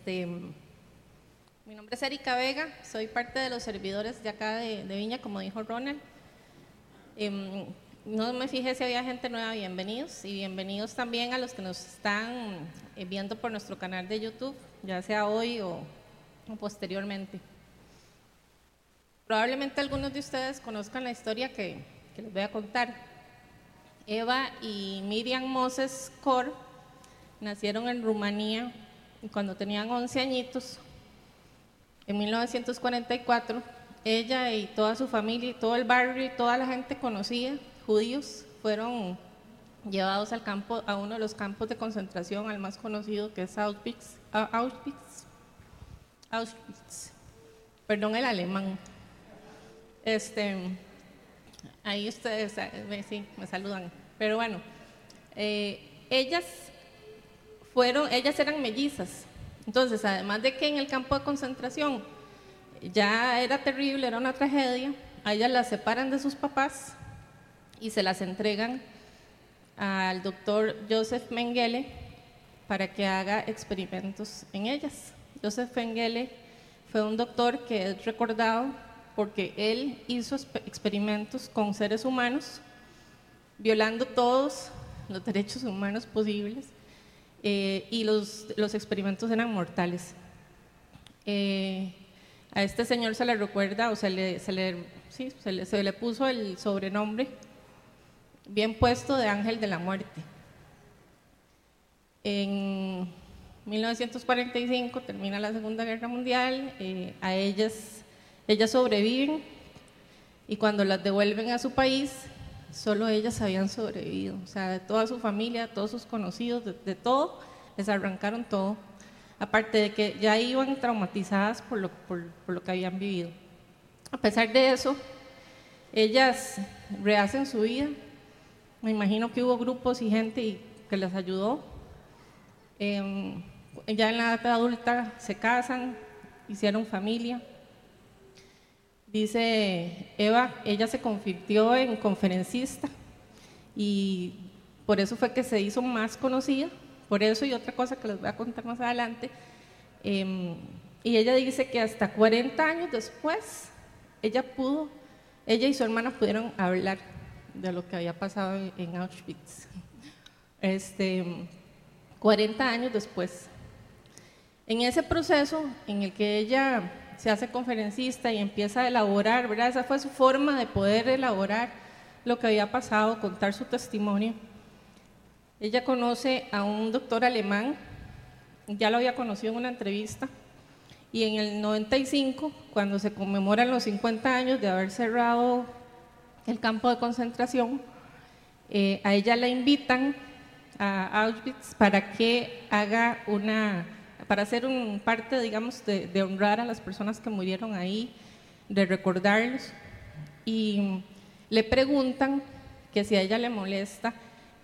Este, mi nombre es Erika Vega, soy parte de los servidores de acá de, Viña, como dijo Ronald. Em, no me fijé si había gente nueva, bienvenidos y bienvenidos también a los que nos están eh, viendo por nuestro canal de YouTube, ya sea hoy o, posteriormente. Probablemente algunos de ustedes conozcan la historia que, que les voy a contar. Eva y Miriam Moses Kor nacieron en Rumanía cuando tenían 11 añitos, en 1944, ella y toda su familia y todo el barrio y toda la gente conocida, judíos, fueron llevados al campo, a uno de los campos de concentración, al más conocido que es Auschwitz, Auschwitz, Auschwitz perdón el alemán. Este, ahí ustedes eh, sí, me saludan. Pero bueno, eh, ellas fueron, ellas eran mellizas. Entonces, además de que en el campo de concentración ya era terrible, era una tragedia, a ellas las separan de sus papás y se las entregan al doctor Joseph Mengele para que haga experimentos en ellas. Joseph Mengele fue un doctor que es recordado porque él hizo experimentos con seres humanos, violando todos los derechos humanos posibles eh, y los, los, experimentos eran mortales. Eh, a este señor se le recuerda, o se le, se le, se le, se le puso el sobrenombre bien puesto de ángel de la muerte. En 1945 termina la Segunda Guerra Mundial, eh, a ellas, ellas sobreviven y cuando las devuelven a su país, solo ellas habían sobrevivido, o sea, de toda su familia, todos sus conocidos, de, todo, les arrancaron todo, aparte de que ya iban traumatizadas por lo, que habían vivido. A pesar de eso, ellas rehacen su vida, me imagino que hubo grupos y gente que les ayudó. Em, ya en la edad adulta se casan, hicieron familia. Dice Eva, ella se convirtió en conferencista y por eso fue que se hizo más conocida, por eso y otra cosa que les voy a contar más adelante. Em, y ella dice que hasta 40 años después, ella pudo, ella y su hermana pudieron hablar de lo que había pasado en Auschwitz. Este, 40 años después. En ese proceso en el que ella se hace conferencista y empieza a elaborar, ¿verdad? Esa fue su forma de poder elaborar lo que había pasado, contar su testimonio. Ella conoce a un doctor alemán, ya lo había conocido en una entrevista, y en el 95, cuando se conmemoran los 50 años de haber cerrado el campo de concentración, eh, a ella la invitan a Auschwitz para que haga una para hacer un parte, digamos, de, honrar a las personas que murieron ahí, de recordarlos. Y le preguntan que si a ella le molesta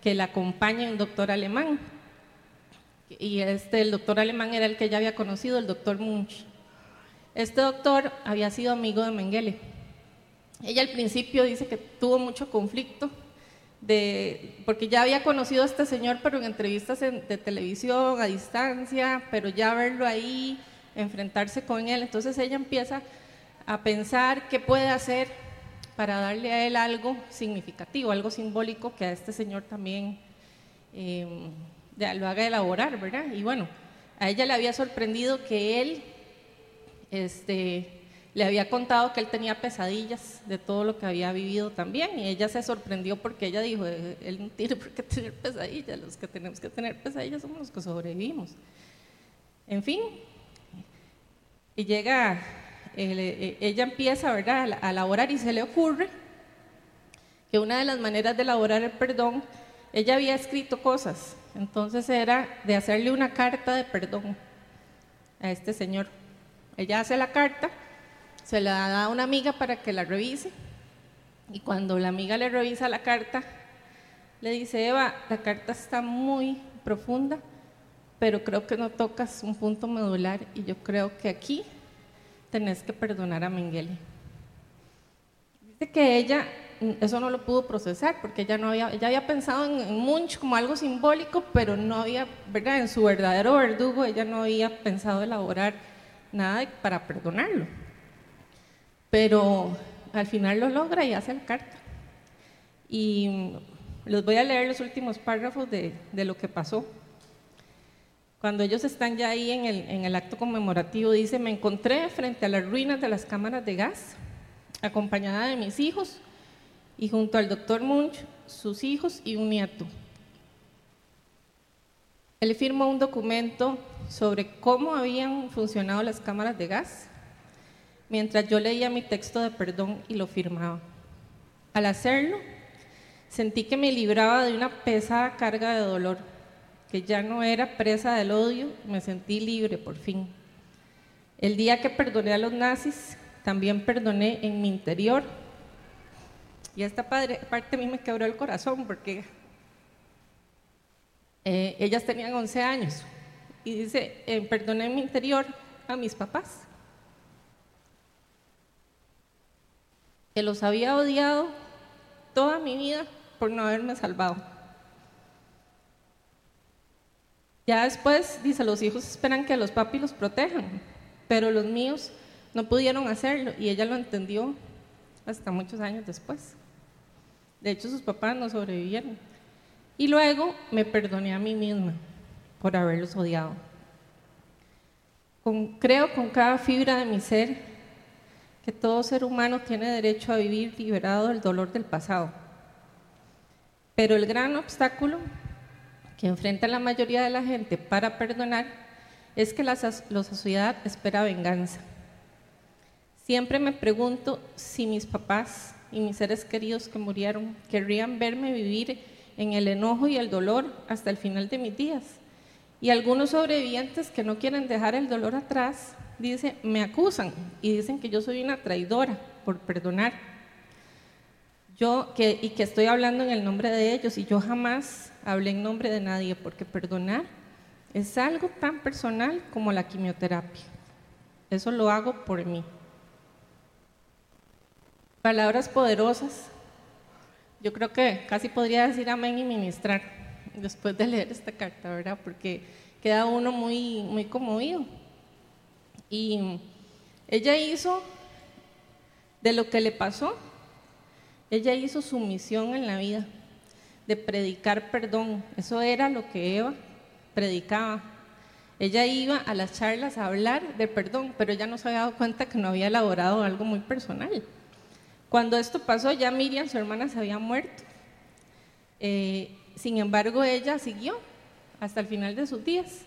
que la acompañe un doctor alemán. Y este, el doctor alemán era el que ella había conocido, el doctor Munch. Este doctor había sido amigo de Mengele. Ella al principio dice que tuvo mucho conflicto porque ya había conocido a este señor, pero en entrevistas de televisión, a distancia, pero ya verlo ahí, enfrentarse con él, entonces ella empieza a pensar qué puede hacer para darle a él algo significativo, algo simbólico que a este señor también em, lo haga elaborar, ¿verdad? Y bueno, a ella le había sorprendido que él este, le había contado que él tenía pesadillas de todo lo que había vivido también y ella se sorprendió porque ella dijo, eh, él no tiene por qué tener pesadillas, los que tenemos que tener pesadillas somos los que sobrevivimos. En fin, y llega, eh, ella empieza ¿verdad? a elaborar y se le ocurre que una de las maneras de elaborar el perdón, ella había escrito cosas, entonces era de hacerle una carta de perdón a este señor. Ella hace la carta se la da a una amiga para que la revise y cuando la amiga le revisa la carta, le dice, Eva, la carta está muy profunda, pero creo que no tocas un punto medular y yo creo que aquí tenés que perdonar a Mengele. Dice que ella eso no lo pudo procesar porque ella no había, ella había pensado en, en Munch como algo simbólico, pero no había, ¿verdad? En su verdadero verdugo ella no había pensado elaborar nada para perdonarlo. Pero al final lo logra y hace la carta. Y les voy a leer los últimos párrafos de, de lo que pasó. Cuando ellos están ya ahí en el, en el acto conmemorativo, dice, me encontré frente a las ruinas de las cámaras de gas, acompañada de mis hijos y junto al doctor Munch, sus hijos y un nieto. Él firmó un documento sobre cómo habían funcionado las cámaras de gas, mientras yo leía mi texto de perdón y lo firmaba. Al hacerlo, sentí que me libraba de una pesada carga de dolor que ya no era presa del odio, me sentí libre por fin. El día que perdoné a los nazis, también perdoné en mi interior. Y esta parte a mí me quebró el corazón porque eh, ellas tenían 11 años. Y dice, eh, perdoné en mi interior a mis papás, que los había odiado toda mi vida por no haberme salvado. Ya después, dice, los hijos esperan que los papis los protejan, pero los míos no pudieron hacerlo y ella lo entendió hasta muchos años después. De hecho, sus papás no sobrevivieron. Y luego me perdoné a mí misma por haberlos odiado. creo con cada fibra de mi ser que todo ser humano tiene derecho a vivir liberado del dolor del pasado. Pero el gran obstáculo que enfrenta la mayoría de la gente para perdonar es que la, la sociedad espera venganza. Siempre me pregunto si mis papás y mis seres queridos que murieron querrían verme vivir en el enojo y el dolor hasta el final de mis días. Y algunos sobrevivientes que no quieren dejar el dolor atrás, dice, me acusan y dicen que yo soy una traidora por perdonar. Yo que, y que estoy hablando en el nombre de ellos y yo jamás hablé en nombre de nadie porque perdonar es algo tan personal como la quimioterapia. Eso lo hago por mí. Palabras poderosas. Yo creo que casi podría decir amén y ministrar después de leer esta carta, ¿verdad? Porque queda uno muy, muy conmovido. Y ella hizo de lo que le pasó, ella hizo su misión en la vida, de predicar perdón. Eso era lo que Eva predicaba. Ella iba a las charlas a hablar de perdón, pero ella no se había dado cuenta que no había elaborado algo muy personal. Cuando esto pasó, ya Miriam, su hermana, se había muerto. Eh, sin embargo, ella siguió hasta el final de sus días.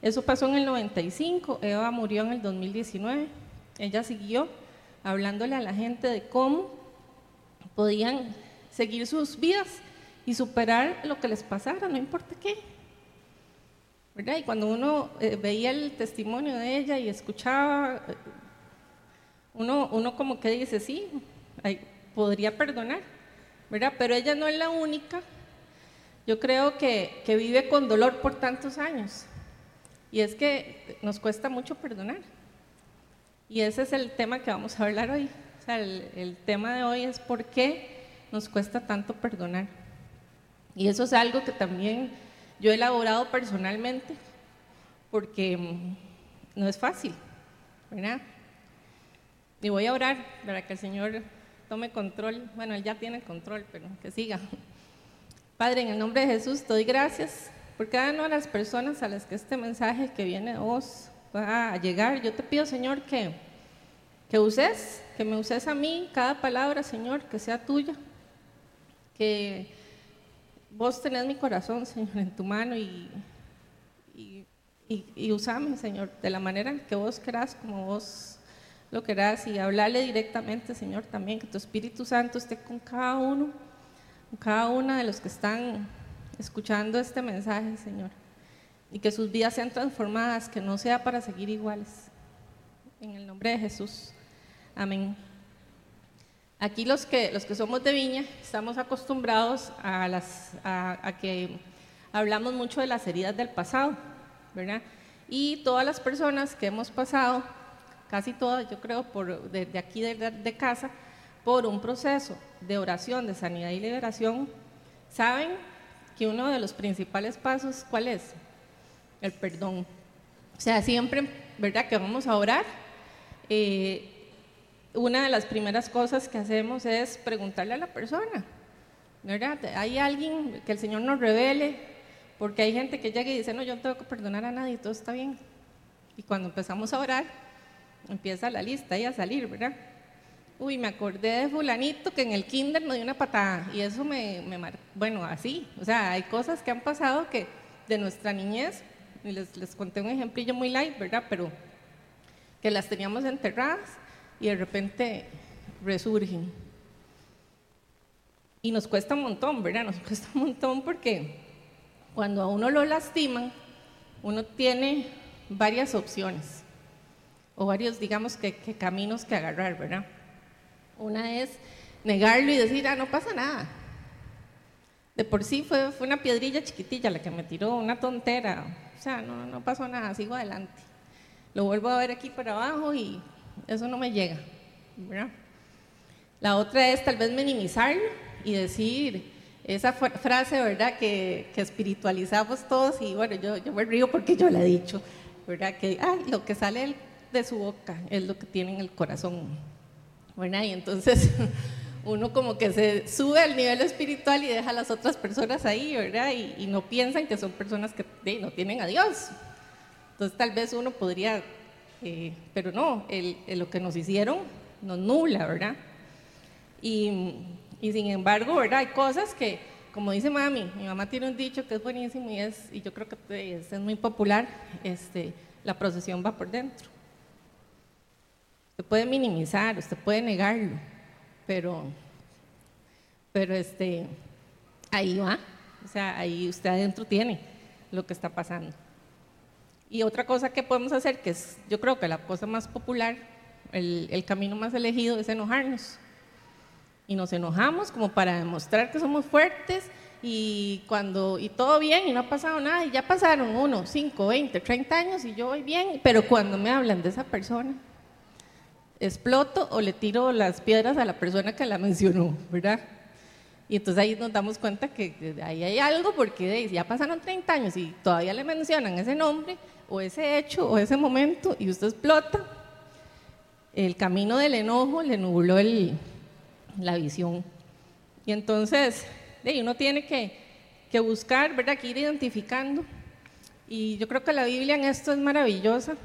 Eso pasó en el 95, Eva murió en el 2019. Ella siguió hablándole a la gente de cómo podían seguir sus vidas y superar lo que les pasara, no importa qué. Y cuando uno eh, veía el testimonio de ella y escuchaba, eh, uno, como que dice, sí, podría perdonar. Pero ella no es la única, yo creo que vive con dolor por tantos años. Y es que nos cuesta mucho perdonar. Y ese es el tema que vamos a hablar hoy. O sea, el, tema de hoy es por qué nos cuesta tanto perdonar. Y eso es algo que también yo he elaborado personalmente, porque mm, no es fácil, ¿verdad? Y voy a orar para que el Señor tome control. Bueno, Él ya tiene control, pero que siga. Padre, en el nombre de Jesús, doy gracias por cada una de las personas a las que este mensaje que viene de vos va a llegar. Yo te pido, Señor, que, que uses, que me uses a mí cada palabra, Señor, que sea tuya. Que vos tenés mi corazón, Señor, en tu mano y, y, y, usame, Señor, de la manera que vos querás, como vos lo querás, y hablarle directamente, Señor, también, que tu Espíritu Santo esté con cada uno, con cada una de los que están escuchando este mensaje, Señor, y que sus vidas sean transformadas, que no sea para seguir iguales. En el nombre de Jesús. Amén. Aquí los que, los que somos de Viña estamos acostumbrados a, las, a, que hablamos mucho de las heridas del pasado, ¿verdad? Y todas las personas que hemos pasado, casi todas, yo creo, por, de, aquí de casa, por un proceso de oración, de sanidad y liberación, saben que uno de los principales pasos, ¿cuál es? El perdón. O sea, siempre, ¿verdad? Que vamos a orar. Eh, una de las primeras cosas que hacemos es preguntarle a la persona, ¿verdad? Hay alguien que el Señor nos revele, porque hay gente que llega y dice, no, yo no tengo que perdonar a nadie, todo está bien. Y cuando empezamos a orar, empieza la lista ahí a salir, ¿verdad? Uy, me acordé de fulanito que en el kinder me dio una patada y eso me, me bueno, así, o sea, hay cosas que han pasado que de nuestra niñez, y les, les conté un ejemplillo muy light, ¿verdad? Pero que las teníamos enterradas y de repente resurgen. Y nos cuesta un montón, ¿verdad? Nos cuesta un montón porque cuando a uno lo lastiman, uno tiene varias opciones o varios, digamos, que, caminos que agarrar, ¿verdad? Una es negarlo y decir, ah, no pasa nada. De por sí fue, fue una piedrilla chiquitilla la que me tiró, una tontera. O sea, no, no pasó nada, sigo adelante. Lo vuelvo a ver aquí para abajo y eso no me llega. ¿verdad? La otra es tal vez minimizarlo y decir esa frase, ¿verdad? Que, que espiritualizamos todos y bueno, yo, yo me río porque yo la he dicho, ¿verdad? Que lo que sale de su boca es lo que tiene en el corazón, ¿verdad? Y entonces uno como que se sube al nivel espiritual y deja a las otras personas ahí, ¿verdad? Y, no piensan que son personas que no tienen a Dios. Entonces tal vez uno podría eh, pero no, lo que nos hicieron nos nula, ¿verdad? Y, sin embargo, ¿verdad? Hay cosas que, como dice mami, mi mamá tiene un dicho que es buenísimo y, es, y yo creo que es muy popular, este, la procesión va por dentro. Usted puede minimizar, usted puede negarlo, pero, pero este, ahí va, o sea, ahí usted adentro tiene lo que está pasando. Y otra cosa que podemos hacer, que es yo creo que la cosa más popular, el, camino más elegido es enojarnos. Y nos enojamos como para demostrar que somos fuertes y cuando y todo bien y no ha pasado nada y ya pasaron uno, cinco, veinte, treinta años y yo voy bien, pero cuando me hablan de esa persona, exploto o le tiro las piedras a la persona que la mencionó, ¿verdad? Y entonces ahí nos damos cuenta que ahí hay algo porque ya pasaron 30 años y todavía le mencionan ese nombre, o ese hecho o ese momento y usted explota, el camino del enojo le nubló el, la visión. Y entonces uno tiene que, que buscar, ¿verdad? Que ir identificando. Y yo creo que la Biblia en esto es maravillosa.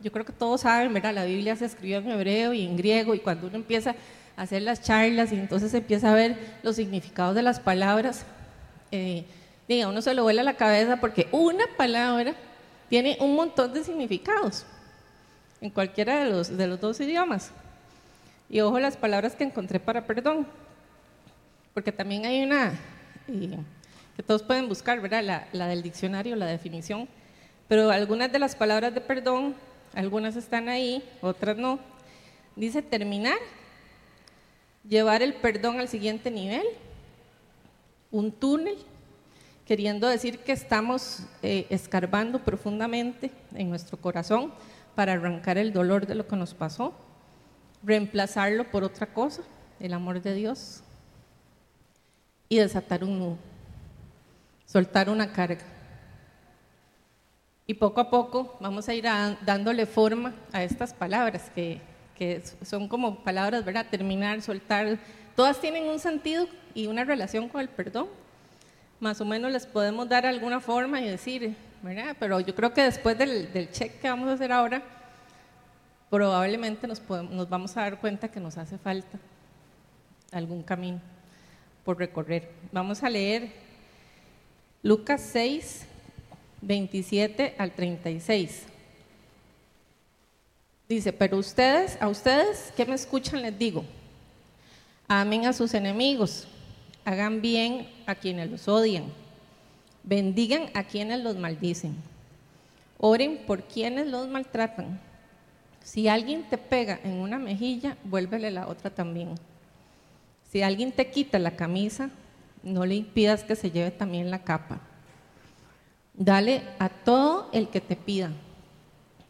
Yo creo que todos saben, ¿verdad? La Biblia se escribió en hebreo y en griego y cuando uno empieza a hacer las charlas y entonces empieza a ver los significados de las palabras, eh, diga, uno se lo vuela la cabeza porque una palabra tiene un montón de significados en cualquiera de los, de los dos idiomas. Y ojo las palabras que encontré para perdón, porque también hay una que todos pueden buscar, ¿verdad? La, la, del diccionario, la definición, pero algunas de las palabras de perdón, algunas están ahí, otras no. Dice terminar, llevar el perdón al siguiente nivel, un túnel, queriendo decir que estamos eh, escarbando profundamente en nuestro corazón para arrancar el dolor de lo que nos pasó, reemplazarlo por otra cosa, el amor de Dios, y desatar un nudo, soltar una carga. Y poco a poco vamos a ir dándole forma a estas palabras que, que son como palabras, ¿verdad? Terminar, soltar, todas tienen un sentido y una relación con el perdón más o menos les podemos dar alguna forma y decir, ¿verdad? Pero yo creo que después del, del check que vamos a hacer ahora, probablemente nos, nos vamos a dar cuenta que nos hace falta algún camino por recorrer. Vamos a leer Lucas 6, 27 al 36. Dice, pero ustedes, a ustedes que me escuchan les digo, amen a sus enemigos hagan bien a quienes los odian, bendigan a quienes los maldicen, oren por quienes los maltratan. Si alguien te pega en una mejilla, vuélvele la otra también. Si alguien te quita la camisa, no le impidas que se lleve también la capa. Dale a todo el que te pida.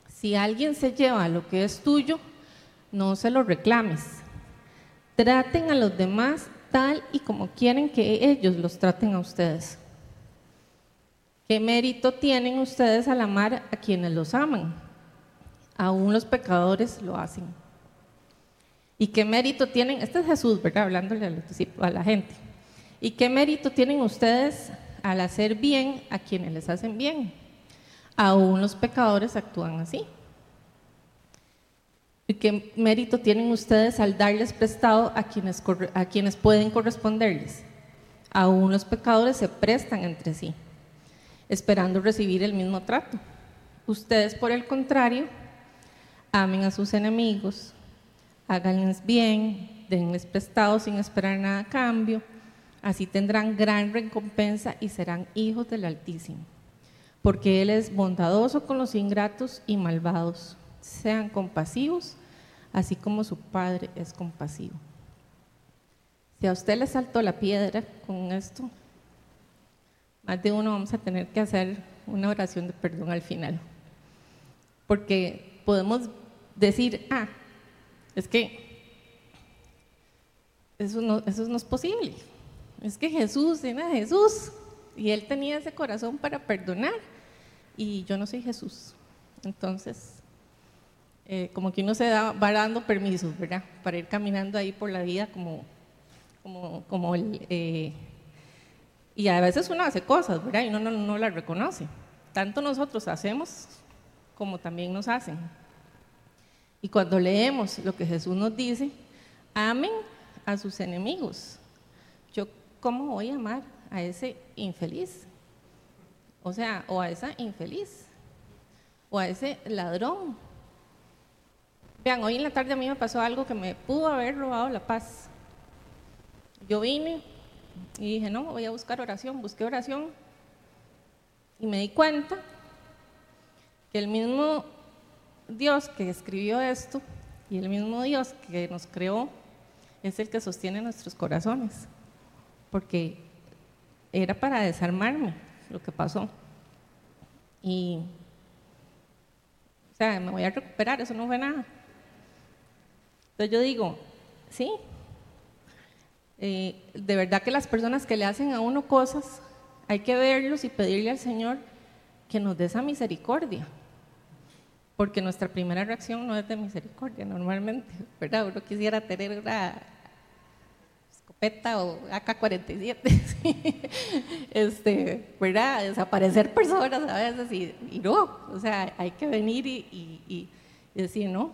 Si alguien se lleva lo que es tuyo, no se lo reclames. traten a los demás tal y como quieren que ellos los traten a ustedes. ¿Qué mérito tienen ustedes al amar a quienes los aman? Aún los pecadores lo hacen. ¿Y qué mérito tienen? Este es Jesús, ¿verdad? Hablándole a la gente. ¿Y qué mérito tienen ustedes al hacer bien a quienes les hacen bien? Aún los pecadores actúan así. ¿Y qué mérito tienen ustedes al darles prestado a quienes, a quienes pueden corresponderles? Aún los pecadores se prestan entre sí, esperando recibir el mismo trato. Ustedes, por el contrario, amen a sus enemigos, háganles bien, denles prestado sin esperar nada a cambio, así tendrán gran recompensa y serán hijos del Altísimo, porque Él es bondadoso con los ingratos y malvados sean compasivos, así como su Padre es compasivo. Si a usted le saltó la piedra con esto, más de uno vamos a tener que hacer una oración de perdón al final. Porque podemos decir, ah, es que eso no, es posible. Es que Jesús era Jesús y él tenía ese corazón para perdonar y yo no soy Jesús. Entonces, eh, como que uno se da, va dando permisos, ¿verdad? Para ir caminando ahí por la vida como, como, como el... Eh, y a veces uno hace cosas, ¿verdad? Y uno no, no las reconoce. Tanto nosotros hacemos como también nos hacen. Y cuando leemos lo que Jesús nos dice, amen a sus enemigos. ¿Cómo voy a amar a ese infeliz? O sea, o a esa infeliz, o a ese ladrón, Vean, hoy en la tarde a mí me pasó algo que me pudo haber robado la paz. Yo vine y dije, no, voy a buscar oración, busqué oración y me di cuenta que el mismo Dios que escribió esto y el mismo Dios que nos creó es el que sostiene nuestros corazones, porque era para desarmarme lo que pasó. Y, o sea, me voy a recuperar, eso no fue nada. Entonces yo digo, sí, eh, de verdad que las personas que le hacen a uno cosas, hay que verlos y pedirle al Señor que nos dé esa misericordia. Porque nuestra primera reacción no es de misericordia normalmente, ¿verdad? Uno quisiera tener una escopeta o AK-47, este, ¿verdad? Desaparecer personas a veces y, no, o sea, hay que venir y, decir, no,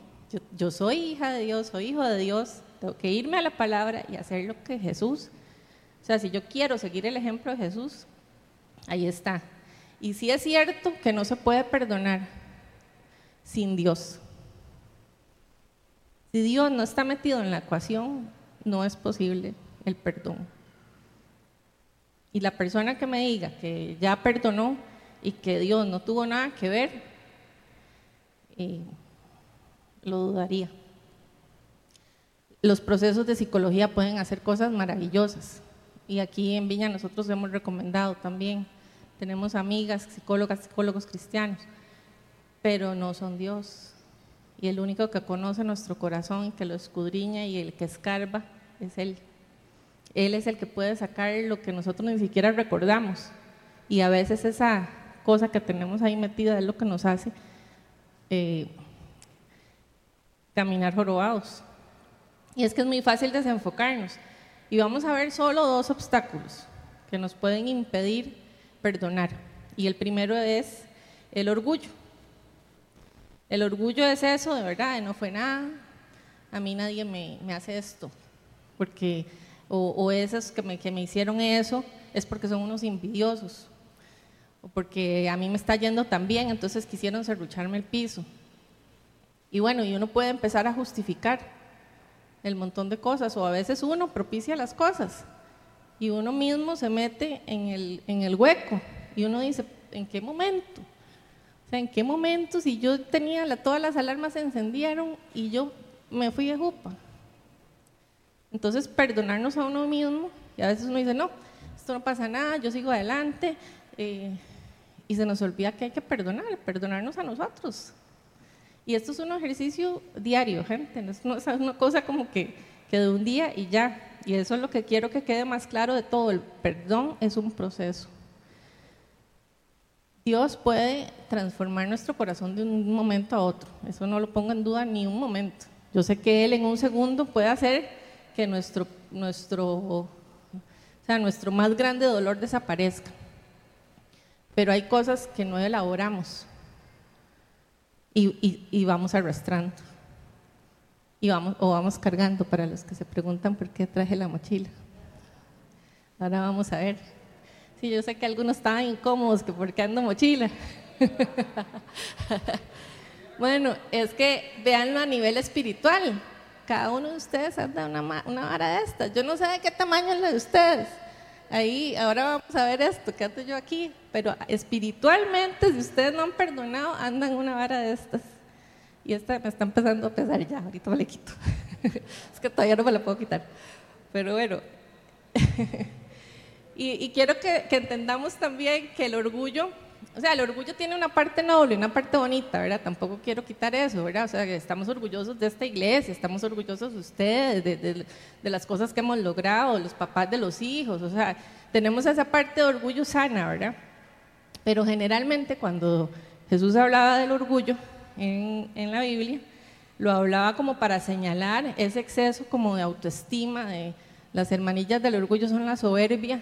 yo, soy hija de Dios, soy hijo de Dios, tengo que irme a la palabra y hacer lo que Jesús. O sea, si yo quiero seguir el ejemplo de Jesús, ahí está. Y sí es cierto que no se puede perdonar sin Dios. Si Dios no está metido en la ecuación, no es posible el perdón. Y la persona que me diga que ya perdonó y que Dios no tuvo nada que ver, eh, lo dudaría. Los procesos de psicología pueden hacer cosas maravillosas y aquí en Viña nosotros hemos recomendado también. Tenemos amigas, psicólogas, psicólogos cristianos, pero no son Dios. Y el único que conoce nuestro corazón, que lo escudriña y el que escarba es Él. Él es el que puede sacar lo que nosotros ni siquiera recordamos. Y a veces esa cosa que tenemos ahí metida es lo que nos hace eh, caminar jorobados. Y es que es muy fácil desenfocarnos. Y vamos a ver solo dos obstáculos que nos pueden impedir perdonar. Y el primero es el orgullo. El orgullo es eso, de verdad, no fue nada. A mí nadie me, hace esto. Porque, o, esos que me, que me hicieron eso es porque son unos envidiosos. O porque a mí me está yendo tan bien, entonces quisieron serrucharme el piso. Y bueno, y uno puede empezar a justificar el montón de cosas, o a veces uno propicia las cosas y uno mismo se mete en el, en el hueco y uno dice, ¿en qué momento? O sea, ¿en qué momento si yo tenía la, todas las alarmas se encendieron y yo me fui de jupa? Entonces, perdonarnos a uno mismo, y a veces uno dice, no, esto no pasa nada, yo sigo adelante, eh, y se nos olvida que hay que perdonar, perdonarnos a nosotros. Y esto es un ejercicio diario, gente, no es una cosa como que, que de un día y ya. Y eso es lo que quiero que quede más claro de todo. El perdón es un proceso. Dios puede transformar nuestro corazón de un momento a otro. Eso no lo pongo en duda ni un momento. Yo sé que Él en un segundo puede hacer que nuestro, nuestro, o sea, nuestro más grande dolor desaparezca. Pero hay cosas que no elaboramos y, y vamos arrastrando y vamos, o vamos cargando para los que se preguntan por qué traje la mochila. Ahora vamos a ver. Sí, yo sé que algunos estaban incómodos que por qué ando mochila. bueno, es que veanlo a nivel espiritual. Cada uno de ustedes anda una, una vara de estas. Yo no sé de qué tamaño es la de ustedes. Ahí, ahora vamos a ver esto, que ando yo aquí. Pero espiritualmente, si ustedes no han perdonado, andan una vara de estas. Y esta me está empezando a pesar ya, ahorita me la quito. es que todavía no me la puedo quitar. Pero bueno. y, quiero que, entendamos también que el orgullo, o sea, el orgullo tiene una parte noble, una parte bonita, ¿verdad? Tampoco quiero quitar eso, ¿verdad? O sea, que estamos orgullosos de esta iglesia, estamos orgullosos de ustedes, de, de las cosas que hemos logrado, los papás de los hijos, o sea, tenemos esa parte de orgullo sana, ¿verdad? Pero generalmente cuando Jesús hablaba del orgullo, en, la Biblia, lo hablaba como para señalar ese exceso como de autoestima, de las hermanillas del orgullo son la soberbia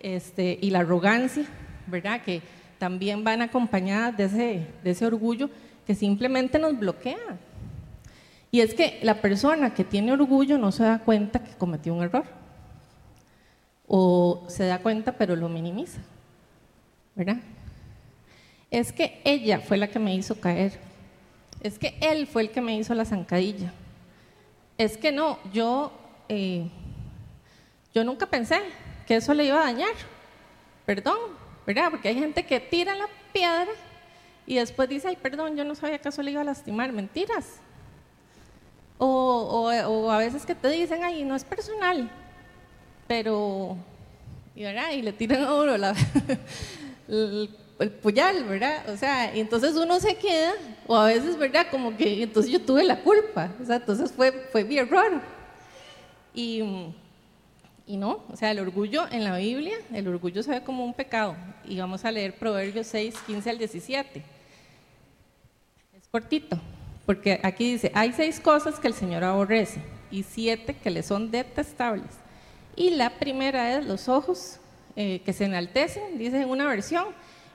este, y la arrogancia, ¿verdad? Que también van acompañadas de ese, orgullo que simplemente nos bloquea. Y es que la persona que tiene orgullo no se da cuenta que cometió un error. O se da cuenta pero lo minimiza. ¿Verdad? Es que ella fue la que me hizo caer es que él fue el que me hizo la zancadilla. Es que no, yo, eh, yo nunca pensé que eso le iba a dañar. Perdón, ¿verdad? Porque hay gente que tira la piedra y después dice, ay, perdón, yo no sabía que eso le iba a lastimar. Mentiras. O, a veces que te dicen, ay, no es personal, pero, y, ¿verdad? y le tiran a uno la, el puñal, ¿verdad? O sea, y entonces uno se queda, o a veces, ¿verdad? Como que entonces yo tuve la culpa, o sea, entonces fue, fue mi error. Y, y no, o sea, el orgullo en la Biblia, el orgullo se ve como un pecado. Y vamos a leer Proverbios 6, 15 al 17. Es cortito, porque aquí dice, hay seis cosas que el Señor aborrece y siete que le son detestables. Y la primera es los ojos eh, que se enaltecen, dice en una versión,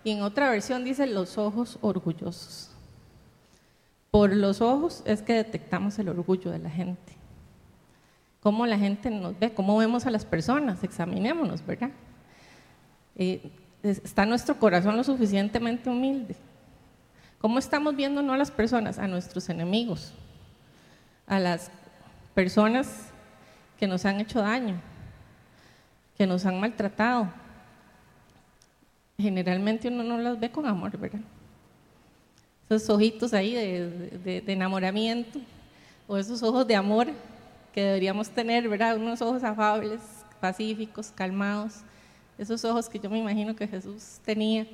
y en otra versión dice los ojos orgullosos. Por los ojos es que detectamos el orgullo de la gente. Cómo la gente nos ve, cómo vemos a las personas, examinémonos, ¿verdad? ¿Está nuestro corazón lo suficientemente humilde? ¿Cómo estamos viendo no a las personas, a nuestros enemigos, a las personas que nos han hecho daño, que nos han maltratado, generalmente uno no las ve con amor, ¿verdad? Esos ojitos ahí de, enamoramiento o esos ojos de amor que deberíamos tener, ¿verdad? Unos ojos afables, pacíficos, calmados. Esos ojos que yo me imagino que Jesús tenía,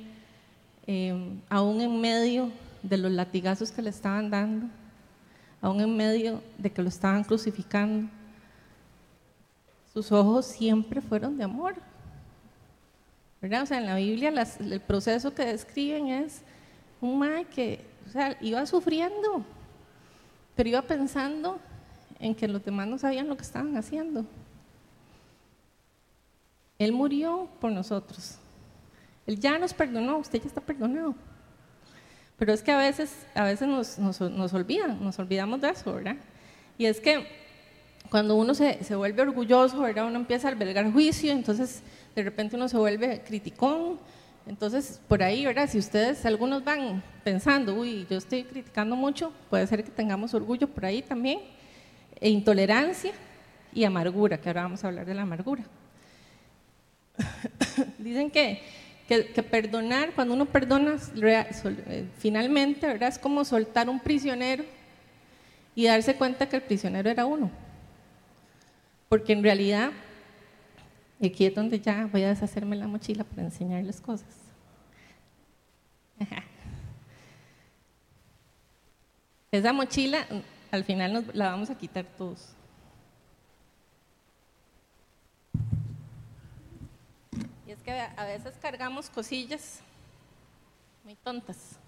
em, aún en medio de los latigazos que le estaban dando, aún en medio de que lo estaban crucificando. Sus ojos siempre fueron de amor. O sea, en la Biblia el proceso que describen es un mae que o sea, iba sufriendo, pero iba pensando en que los demás no sabían lo que estaban haciendo. Él murió por nosotros. Él ya nos perdonó, usted ya está perdonado. Pero es que a veces, a veces nos, nos, nos olvidan, nos olvidamos de eso, ¿verdad? Y es que cuando uno se, se, vuelve orgulloso, ¿verdad? Uno empieza a albergar juicio, entonces de repente uno se vuelve criticón. Entonces, por ahí, ¿verdad? Si ustedes, algunos van pensando, uy, yo estoy criticando mucho, puede ser que tengamos orgullo por ahí también, e intolerancia y amargura, que ahora vamos a hablar de la amargura. Dicen que, que, perdonar, cuando uno perdona, eh, finalmente, ¿verdad? Es como soltar un prisionero y darse cuenta que el prisionero era uno. Porque en realidad aquí es donde ya voy a deshacerme la mochila para enseñarles cosas. Esa mochila al final nos, la vamos a quitar todos. Y es que a veces cargamos cosillas muy tontas.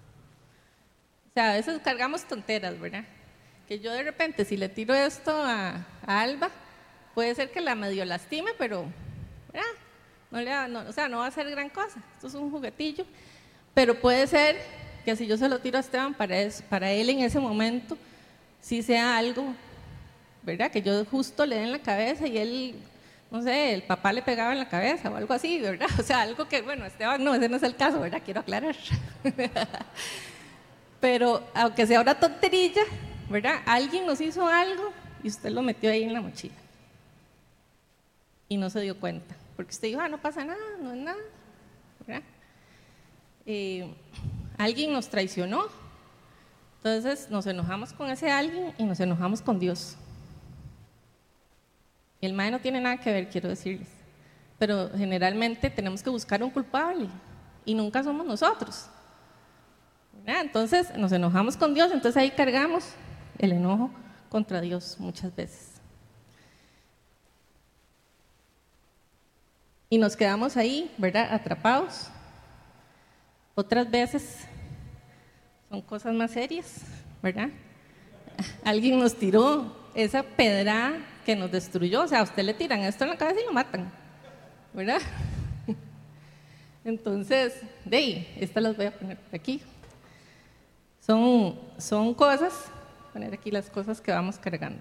O sea, a veces cargamos tonteras, ¿verdad? Que yo de repente, si le tiro esto a, Alba, puede ser que la medio lastime, pero, ¿verdad? No le no, o sea, no va a ser gran cosa. Esto es un juguetillo. Pero puede ser que si yo se lo tiro a Esteban, para, para él en ese momento sí sea algo, ¿verdad? Que yo justo le dé en la cabeza y él no sé, el papá le pegaba en la cabeza o algo así, ¿verdad? O sea, algo que, bueno, Esteban, no, ese no es el caso, ¿verdad? Quiero aclarar. Pero aunque sea una tonterilla, ¿verdad? Alguien nos hizo algo y usted lo metió ahí en la mochila. Y no se dio cuenta. Porque usted dijo, ah, no pasa nada, no es nada. ¿verdad? Eh, alguien nos traicionó. Entonces nos enojamos con ese alguien y nos enojamos con Dios. El MAE no tiene nada que ver, quiero decirles. Pero generalmente tenemos que buscar un culpable y nunca somos nosotros. Entonces nos enojamos con Dios, entonces ahí cargamos el enojo contra Dios muchas veces. Y nos quedamos ahí, ¿verdad? Atrapados. Otras veces cosas más serias, ¿verdad? Alguien nos tiró esa pedra que nos destruyó. O sea, a usted le tiran esto en la cabeza y lo matan, ¿verdad? Entonces, de ahí, estas las voy a poner por aquí. Son, son cosas, poner aquí las cosas que vamos cargando.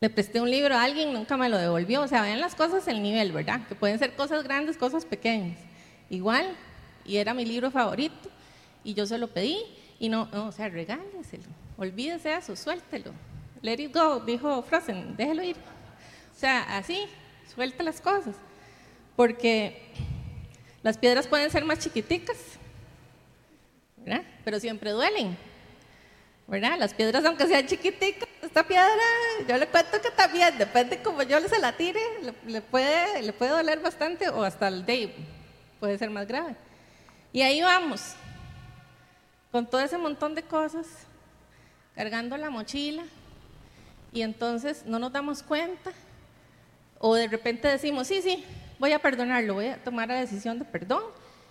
Le presté un libro a alguien, nunca me lo devolvió. O sea, vean las cosas el nivel, ¿verdad? Que pueden ser cosas grandes, cosas pequeñas. Igual, y era mi libro favorito, y yo se lo pedí, y no, no o sea, regáleselo olvídese eso, suéltelo. Let it go, dijo Frozen, déjelo ir. O sea, así, suelta las cosas. Porque las piedras pueden ser más chiquiticas, ¿verdad? Pero siempre duelen, ¿verdad? Las piedras, aunque sean chiquiticas, esta piedra, yo le cuento que también, depende como yo se la tire, le, puede, le puede doler bastante o hasta el day puede ser más grave. Y ahí vamos, con todo ese montón de cosas cargando la mochila y entonces no nos damos cuenta o de repente decimos, sí, sí, voy a perdonarlo, voy a tomar la decisión de perdón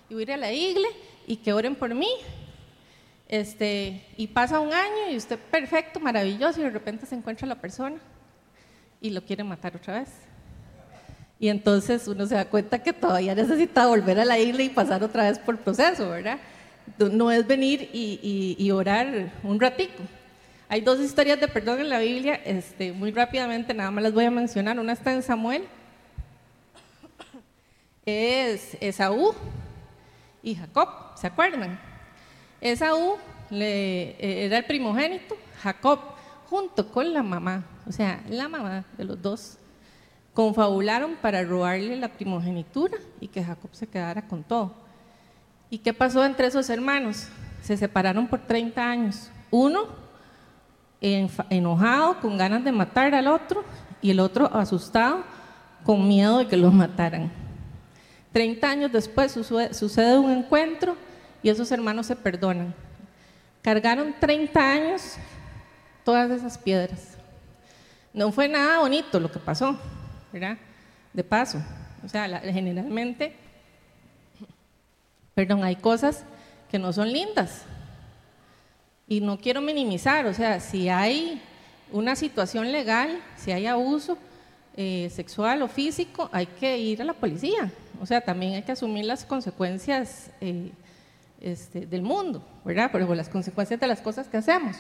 y voy a ir a la iglesia y que oren por mí. Este, y pasa un año y usted perfecto, maravilloso y de repente se encuentra la persona y lo quiere matar otra vez. Y entonces uno se da cuenta que todavía necesita volver a la isla y pasar otra vez por el proceso, ¿verdad? No es venir y, orar un ratico, hay dos historias de perdón en la Biblia, este, muy rápidamente, nada más las voy a mencionar. Una está en Samuel, es Esaú y Jacob, ¿se acuerdan? Esaú le, era el primogénito, Jacob, junto con la mamá, o sea, la mamá de los dos, confabularon para robarle la primogenitura y que Jacob se quedara con todo. ¿Y qué pasó entre esos hermanos? Se separaron por 30 años. Uno enojado, con ganas de matar al otro, y el otro asustado, con miedo de que lo mataran. Treinta años después sucede un encuentro y esos hermanos se perdonan. Cargaron 30 años todas esas piedras. No fue nada bonito lo que pasó, ¿verdad? De paso. O sea, generalmente, perdón, hay cosas que no son lindas, y no quiero minimizar, o sea, si hay una situación legal, si hay abuso eh, sexual o físico, hay que ir a la policía. O sea, también hay que asumir las consecuencias eh, este, del mundo, ¿verdad? Pero las consecuencias de las cosas que hacemos.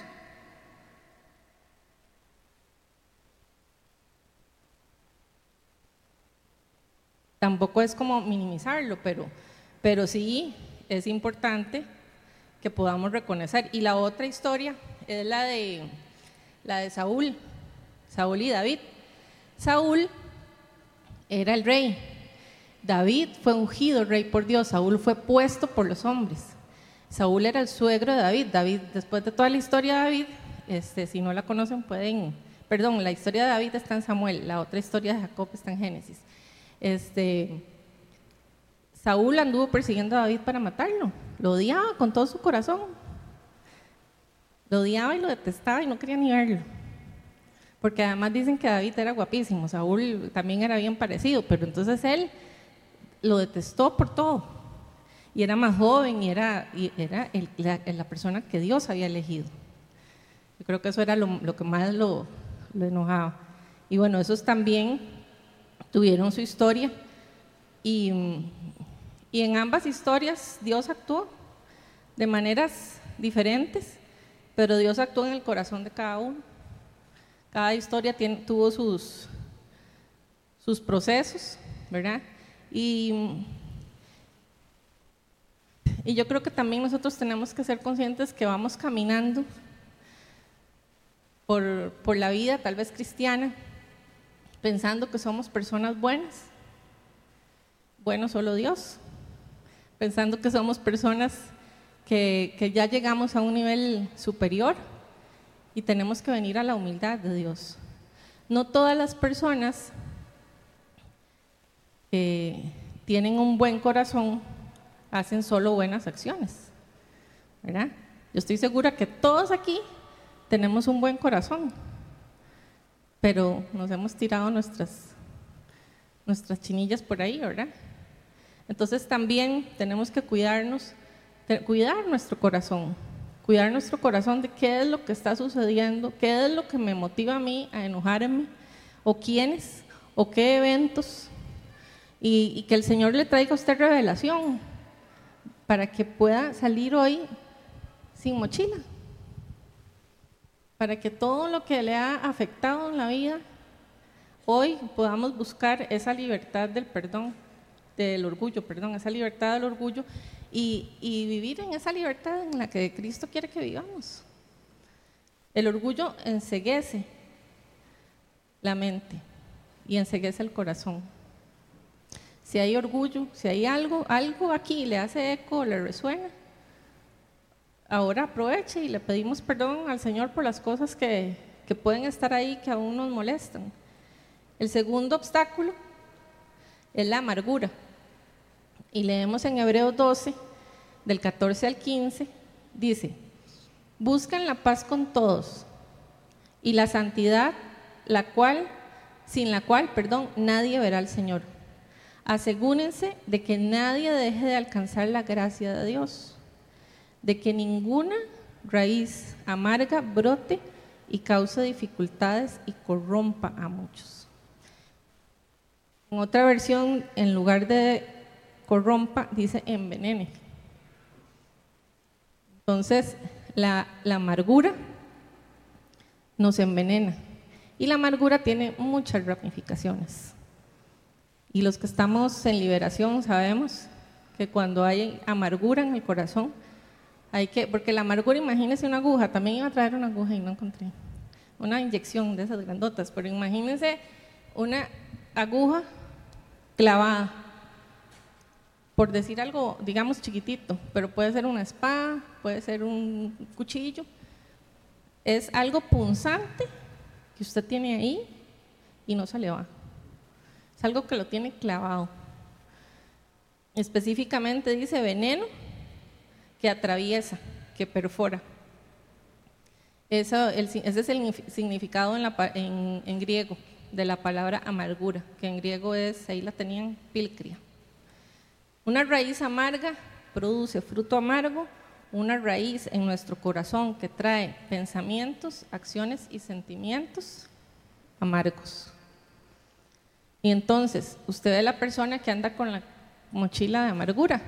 Tampoco es como minimizarlo, pero, pero sí es importante que podamos reconocer. Y la otra historia es la de, la de Saúl, Saúl y David. Saúl era el rey, David fue ungido rey por Dios, Saúl fue puesto por los hombres. Saúl era el suegro de David. David, después de toda la historia de David, este, si no la conocen pueden, perdón, la historia de David está en Samuel, la otra historia de Jacob está en Génesis. Este, Saúl anduvo persiguiendo a David para matarlo. Lo odiaba con todo su corazón. Lo odiaba y lo detestaba y no quería ni verlo. porque además dicen que David era guapísimo, Saúl también era bien parecido, pero entonces él lo detestó por todo. Y era más joven y era, y era la, persona que Dios había elegido. Yo creo que eso era lo, que más lo, lo, enojaba. Y bueno, esos también tuvieron su historia. Y, y en ambas historias Dios actuó de maneras diferentes, pero Dios actuó en el corazón de cada uno. Cada historia tuvo sus, sus procesos, ¿verdad? Y, y yo creo que también nosotros tenemos que ser conscientes que vamos caminando por, por la vida, tal vez cristiana, pensando que somos personas buenas. Bueno, solo Dios. Pensando que somos personas que, que ya llegamos a un nivel superior y tenemos que venir a la humildad de Dios. No todas las personas que tienen un buen corazón hacen solo buenas acciones, ¿verdad? Yo estoy segura que todos aquí tenemos un buen corazón, pero nos hemos tirado nuestras, nuestras chinillas por ahí, ¿verdad? Entonces también tenemos que cuidarnos, cuidar nuestro corazón, cuidar nuestro corazón de qué es lo que está sucediendo, qué es lo que me motiva a mí a enojarme, o quiénes, o qué eventos, y, que el Señor le traiga a usted revelación para que pueda salir hoy sin mochila, para que todo lo que le ha afectado en la vida, hoy podamos buscar esa libertad del perdón, del orgullo, perdón, esa libertad del orgullo y, vivir en esa libertad en la que Cristo quiere que vivamos. El orgullo enseguece la mente y enseguece el corazón. Si hay orgullo, si hay algo, algo aquí le hace eco, le resuena, ahora aproveche y le pedimos perdón al Señor por las cosas que, que pueden estar ahí que aún nos molestan. El segundo obstáculo es la amargura. Y leemos en Hebreos 12, del 14 al 15, dice, buscan la paz con todos y la santidad, la cual, sin la cual, perdón, nadie verá al Señor. Asegúrense de que nadie deje de alcanzar la gracia de Dios, de que ninguna raíz amarga brote y cause dificultades y corrompa a muchos. En otra versión, en lugar de corrompa, dice envenene. Entonces, la, amargura nos envenena y la amargura tiene muchas ramificaciones. Y los que estamos en liberación sabemos que cuando hay amargura en el corazón, hay que, porque la amargura, imagínense una aguja, también iba a traer una aguja y no encontré, una inyección de esas grandotas, pero imagínense una aguja clavada por decir algo, digamos chiquitito, pero puede ser una espada, puede ser un cuchillo, es algo punzante que usted tiene ahí y no se le va. Es algo que lo tiene clavado. Específicamente dice veneno que atraviesa, que perfora. ese es el significado en, en griego de la palabra amargura, que en griego es, ahí la tenían, pilcria. Una raíz amarga produce fruto amargo, una raíz en nuestro corazón que trae pensamientos, acciones y sentimientos amargos. Y entonces, usted es la persona que anda con la mochila de amargura.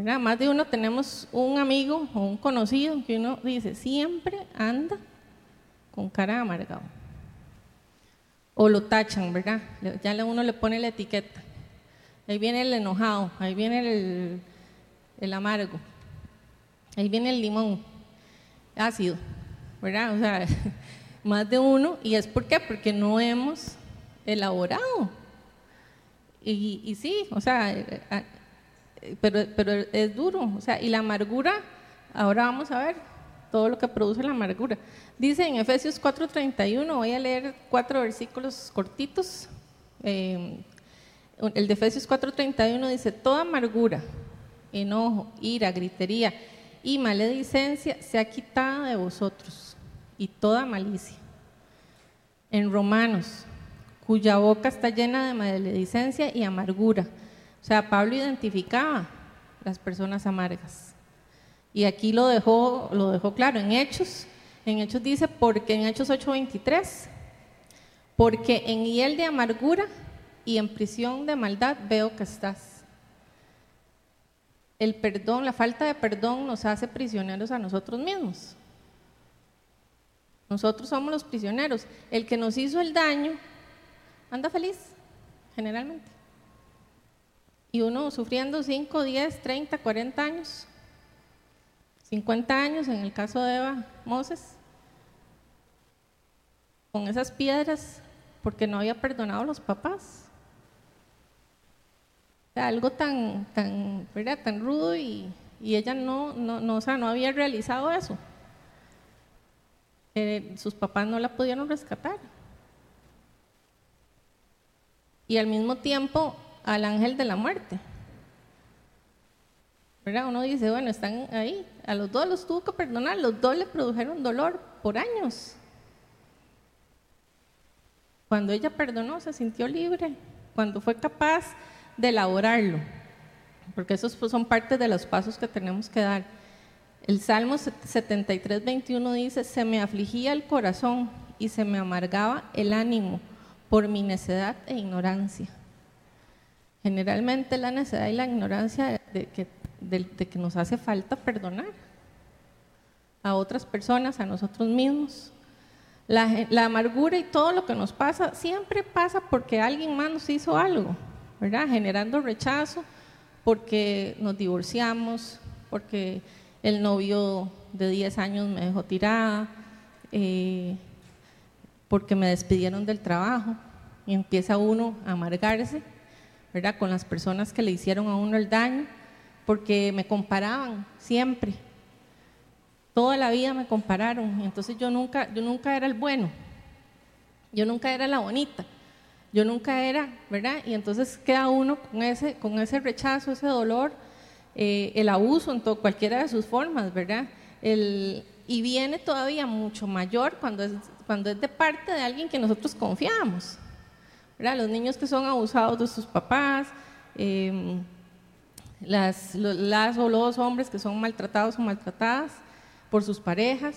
Más de uno tenemos un amigo o un conocido que uno dice, siempre anda con cara amargado. O lo tachan, ¿verdad? Ya uno le pone la etiqueta. Ahí viene el enojado, ahí viene el, amargo, ahí viene el limón ácido, ¿verdad? O sea, más de uno. ¿Y es por qué? Porque no hemos elaborado. Y, y sí, o sea, eh, eh, pero, es duro. O sea, y la amargura, ahora vamos a ver todo lo que produce la amargura. Dice en Efesios 4:31, voy a leer cuatro versículos cortitos. Eh, el de Efesios 4:31 dice, toda amargura, enojo, ira, gritería y maledicencia se ha quitado de vosotros y toda malicia. En Romanos, cuya boca está llena de maledicencia y amargura. O sea, Pablo identificaba las personas amargas. Y aquí lo dejó, lo dejó claro en Hechos. En Hechos dice, porque en Hechos 8:23, porque en hiel de amargura y en prisión de maldad veo que estás. El perdón, la falta de perdón nos hace prisioneros a nosotros mismos. Nosotros somos los prisioneros. El que nos hizo el daño anda feliz, generalmente. Y uno sufriendo 5, 10, 30, 40 años, 50 años en el caso de Eva Moses, con esas piedras porque no había perdonado a los papás. algo tan, tan, tan rudo y, ella no, no, no, no había realizado eso. Eh, sus papás no la pudieron rescatar. Y al mismo tiempo al ángel de la muerte. ¿Verdad? Uno dice, bueno, están ahí. A los dos los tuvo que perdonar, los dos le produjeron dolor por años. Cuando ella perdonó, se sintió libre. Cuando fue capaz de elaborarlo. Porque esos son parte de los pasos que tenemos que dar. El Salmo 73, 21 dice, se me afligía el corazón y se me amargaba el ánimo por mi necedad e ignorancia. Generalmente la necedad y la ignorancia de que, nos hace falta perdonar a otras personas, a nosotros mismos. La, la, amargura y todo lo que nos pasa siempre pasa porque alguien más nos hizo algo, ¿verdad? Generando rechazo, porque nos divorciamos, porque el novio de 10 años me dejó tirada, eh, porque me despidieron del trabajo y empieza uno a amargarse, ¿verdad? Con las personas que le hicieron a uno el daño, porque me comparaban siempre. Toda la vida me compararon entonces yo nunca, yo nunca era el bueno, yo nunca era la bonita, yo nunca era, ¿verdad? Y entonces queda uno con ese, con ese rechazo, ese dolor, eh, el abuso en todo, cualquiera de sus formas, ¿verdad? El, y viene todavía mucho mayor cuando es, cuando es de parte de alguien que nosotros confiamos. Los niños que son abusados de sus papás, em, las, o los hombres que son maltratados o maltratadas por sus parejas,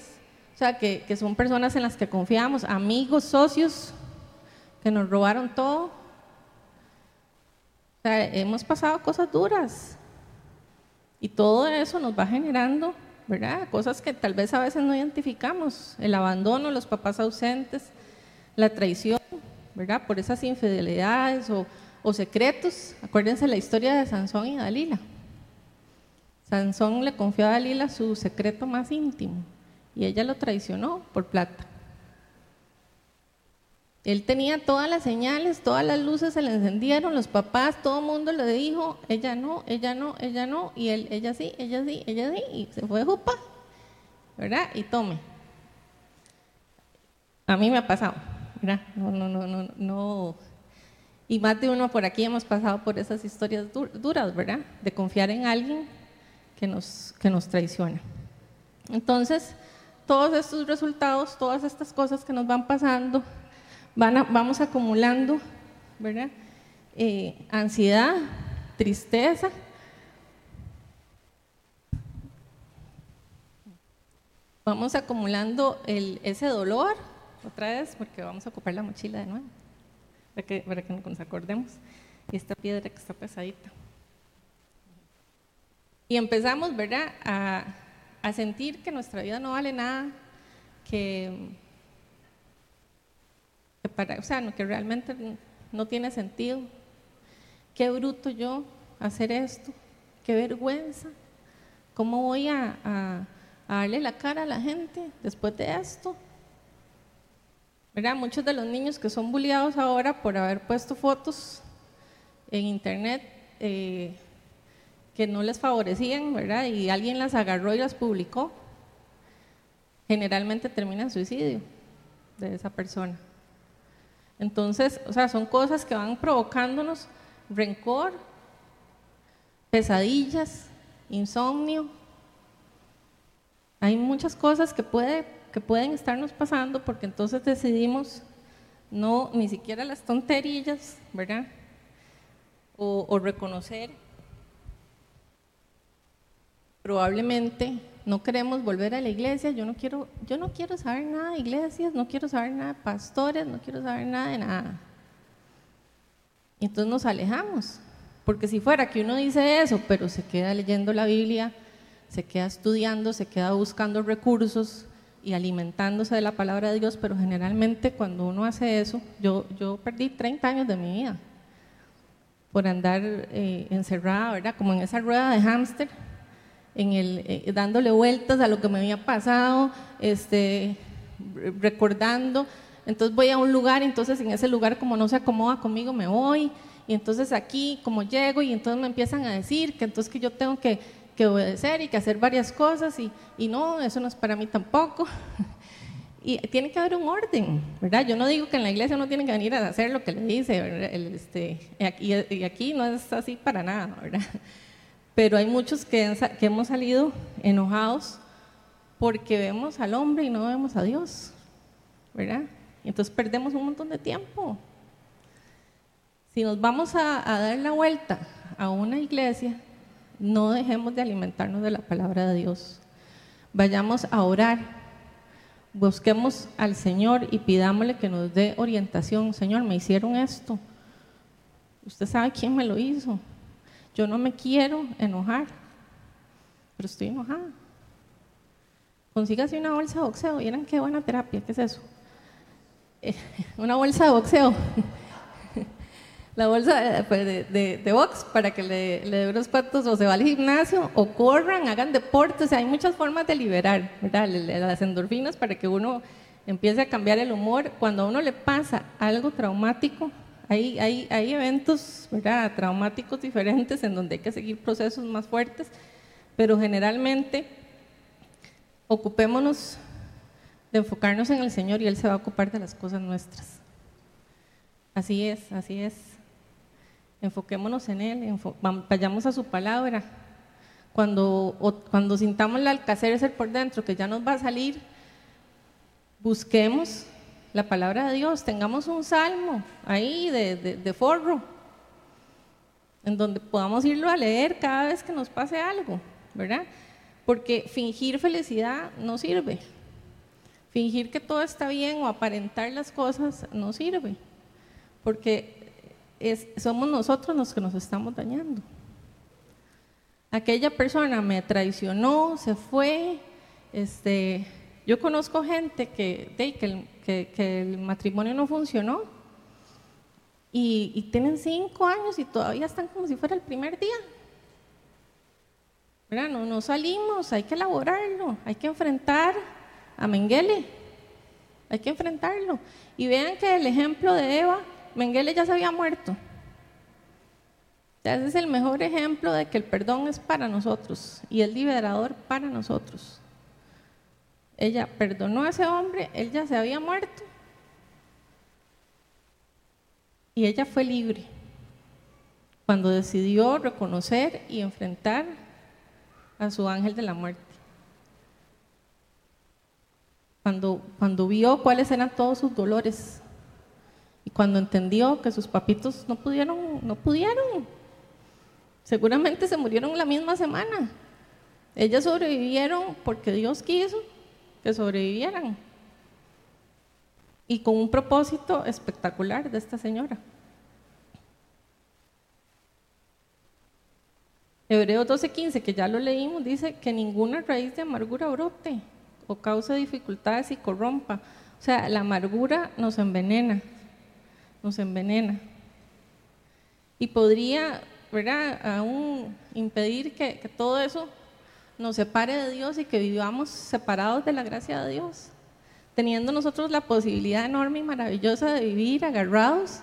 o sea, que, que son personas en las que confiamos, amigos, socios, que nos robaron todo. O sea, hemos pasado cosas duras y todo eso nos va generando ¿verdad? Cosas que tal vez a veces no identificamos, el abandono, los papás ausentes, la traición, ¿verdad? Por esas infidelidades o, secretos. Acuérdense la historia de Sansón y Dalila. Sansón le confió a Dalila su secreto más íntimo y ella lo traicionó por plata. Él tenía todas las señales, todas las luces se le encendieron, los papás, todo el mundo le dijo, ella no, ella no, ella no, y él, ella sí, ella sí, ella sí, y se fue jupa, ¿verdad? Y tome. A mí me ha pasado, No, no, no, no, no. Y más de uno por aquí hemos pasado por esas historias duras, ¿verdad? De confiar en alguien que nos, que nos traiciona. Entonces, todos estos resultados, todas estas cosas que nos van pasando, vamos acumulando, ¿verdad? Eh, ansiedad, tristeza. Vamos acumulando ese dolor, otra vez, porque vamos a ocupar la mochila de nuevo, para que, para que nos acordemos. Y esta piedra que está pesadita. Y empezamos, ¿verdad?, a, a sentir que nuestra vida no vale nada, que para, o sea, que realmente no tiene sentido. Qué bruto yo hacer esto, qué vergüenza. ¿Cómo voy a, darle la cara a la gente después de esto? ¿Verdad? Muchos de los niños que son bulliados ahora por haber puesto fotos en internet eh, que no les favorecían, ¿verdad? Y alguien las agarró y las publicó, generalmente termina en suicidio de esa persona. Entonces, o sea, son cosas que van provocándonos rencor, pesadillas, insomnio. Hay muchas cosas que, puede, que pueden estarnos pasando porque entonces decidimos no, ni siquiera las tonterillas, ¿verdad? O, reconocer, probablemente no queremos volver a la iglesia, yo no quiero, yo no quiero saber nada de iglesias, no quiero saber nada de pastores, no quiero saber nada de nada. Y entonces nos alejamos, porque si fuera que uno dice eso, pero se queda leyendo la Biblia, se queda estudiando, se queda buscando recursos, y alimentándose de la palabra de Dios, pero generalmente cuando uno hace eso, yo, yo perdí 30 años de mi vida por andar eh, encerrada, ¿verdad? Como en esa rueda de hámster, en el, eh, dándole vueltas a lo que me había pasado, este, recordando. Entonces voy a un lugar, entonces en ese lugar como no se acomoda conmigo me voy, y entonces aquí como llego y entonces me empiezan a decir que entonces que yo tengo que que obedecer y que hacer varias cosas y, y no, eso no es para mí tampoco. Y tiene que haber un orden, ¿verdad? Yo no digo que en la iglesia uno tiene que venir a hacer lo que le dice, El, este, y, y, aquí no es así para nada, ¿verdad? Pero hay muchos que, que hemos salido enojados porque vemos al hombre y no vemos a Dios, ¿verdad? Y entonces perdemos un montón de tiempo. Si nos vamos a, a dar la vuelta a una iglesia no dejemos de alimentarnos de la palabra de Dios. Vayamos a orar, busquemos al Señor y pidámosle que nos dé orientación. Señor, me hicieron esto. Usted sabe quién me lo hizo. Yo no me quiero enojar, pero estoy enojada. Consígase una bolsa de boxeo. ¿Vieran qué buena terapia? ¿Qué es eso? Una bolsa de boxeo la bolsa pues, de, de, box para que le, le dé unos patos o se va al gimnasio o corran, hagan deporte. O sea, hay muchas formas de liberar ¿verdad? las endorfinas para que uno empiece a cambiar el humor. Cuando a uno le pasa algo traumático, hay, hay, hay eventos ¿verdad? traumáticos diferentes en donde hay que seguir procesos más fuertes, pero generalmente ocupémonos de enfocarnos en el Señor y Él se va a ocupar de las cosas nuestras. Así es, así es enfoquémonos en Él, vayamos a su palabra. Cuando, cuando sintamos el alcacer por dentro, que ya nos va a salir, busquemos la palabra de Dios, tengamos un salmo ahí de forro, en donde podamos irlo a leer cada vez que nos pase algo, ¿verdad? Porque fingir felicidad no sirve. Fingir que todo está bien o aparentar las cosas no sirve. Porque somos nosotros los que nos estamos dañando. Aquella persona me traicionó, se fue. Este, yo conozco gente que, que, que, el, matrimonio no funcionó y, tienen cinco años y todavía están como si fuera el primer día. No, no salimos, hay que elaborarlo, hay que enfrentar a Mengele, hay que enfrentarlo. Y vean que el ejemplo de Eva Mengele ya se había muerto. Ese es el mejor ejemplo de que el perdón es para nosotros y el liberador para nosotros. Ella perdonó a ese hombre, él ya se había muerto y ella fue libre cuando decidió reconocer y enfrentar a su ángel de la muerte. Cuando, cuando vio cuáles eran todos sus dolores, y cuando entendió que sus papitos no pudieron, no pudieron, seguramente se murieron la misma semana. Ellas sobrevivieron porque Dios quiso que sobrevivieran. Y con un propósito espectacular de esta señora. Hebreos 12:15, que ya lo leímos, dice que ninguna raíz de amargura brote o cause dificultades y corrompa. O sea, la amargura nos envenena nos envenena. Y podría, ¿verdad?, aún impedir que, todo eso nos separe de Dios y que vivamos separados de la gracia de Dios, teniendo nosotros la posibilidad enorme y maravillosa de vivir agarrados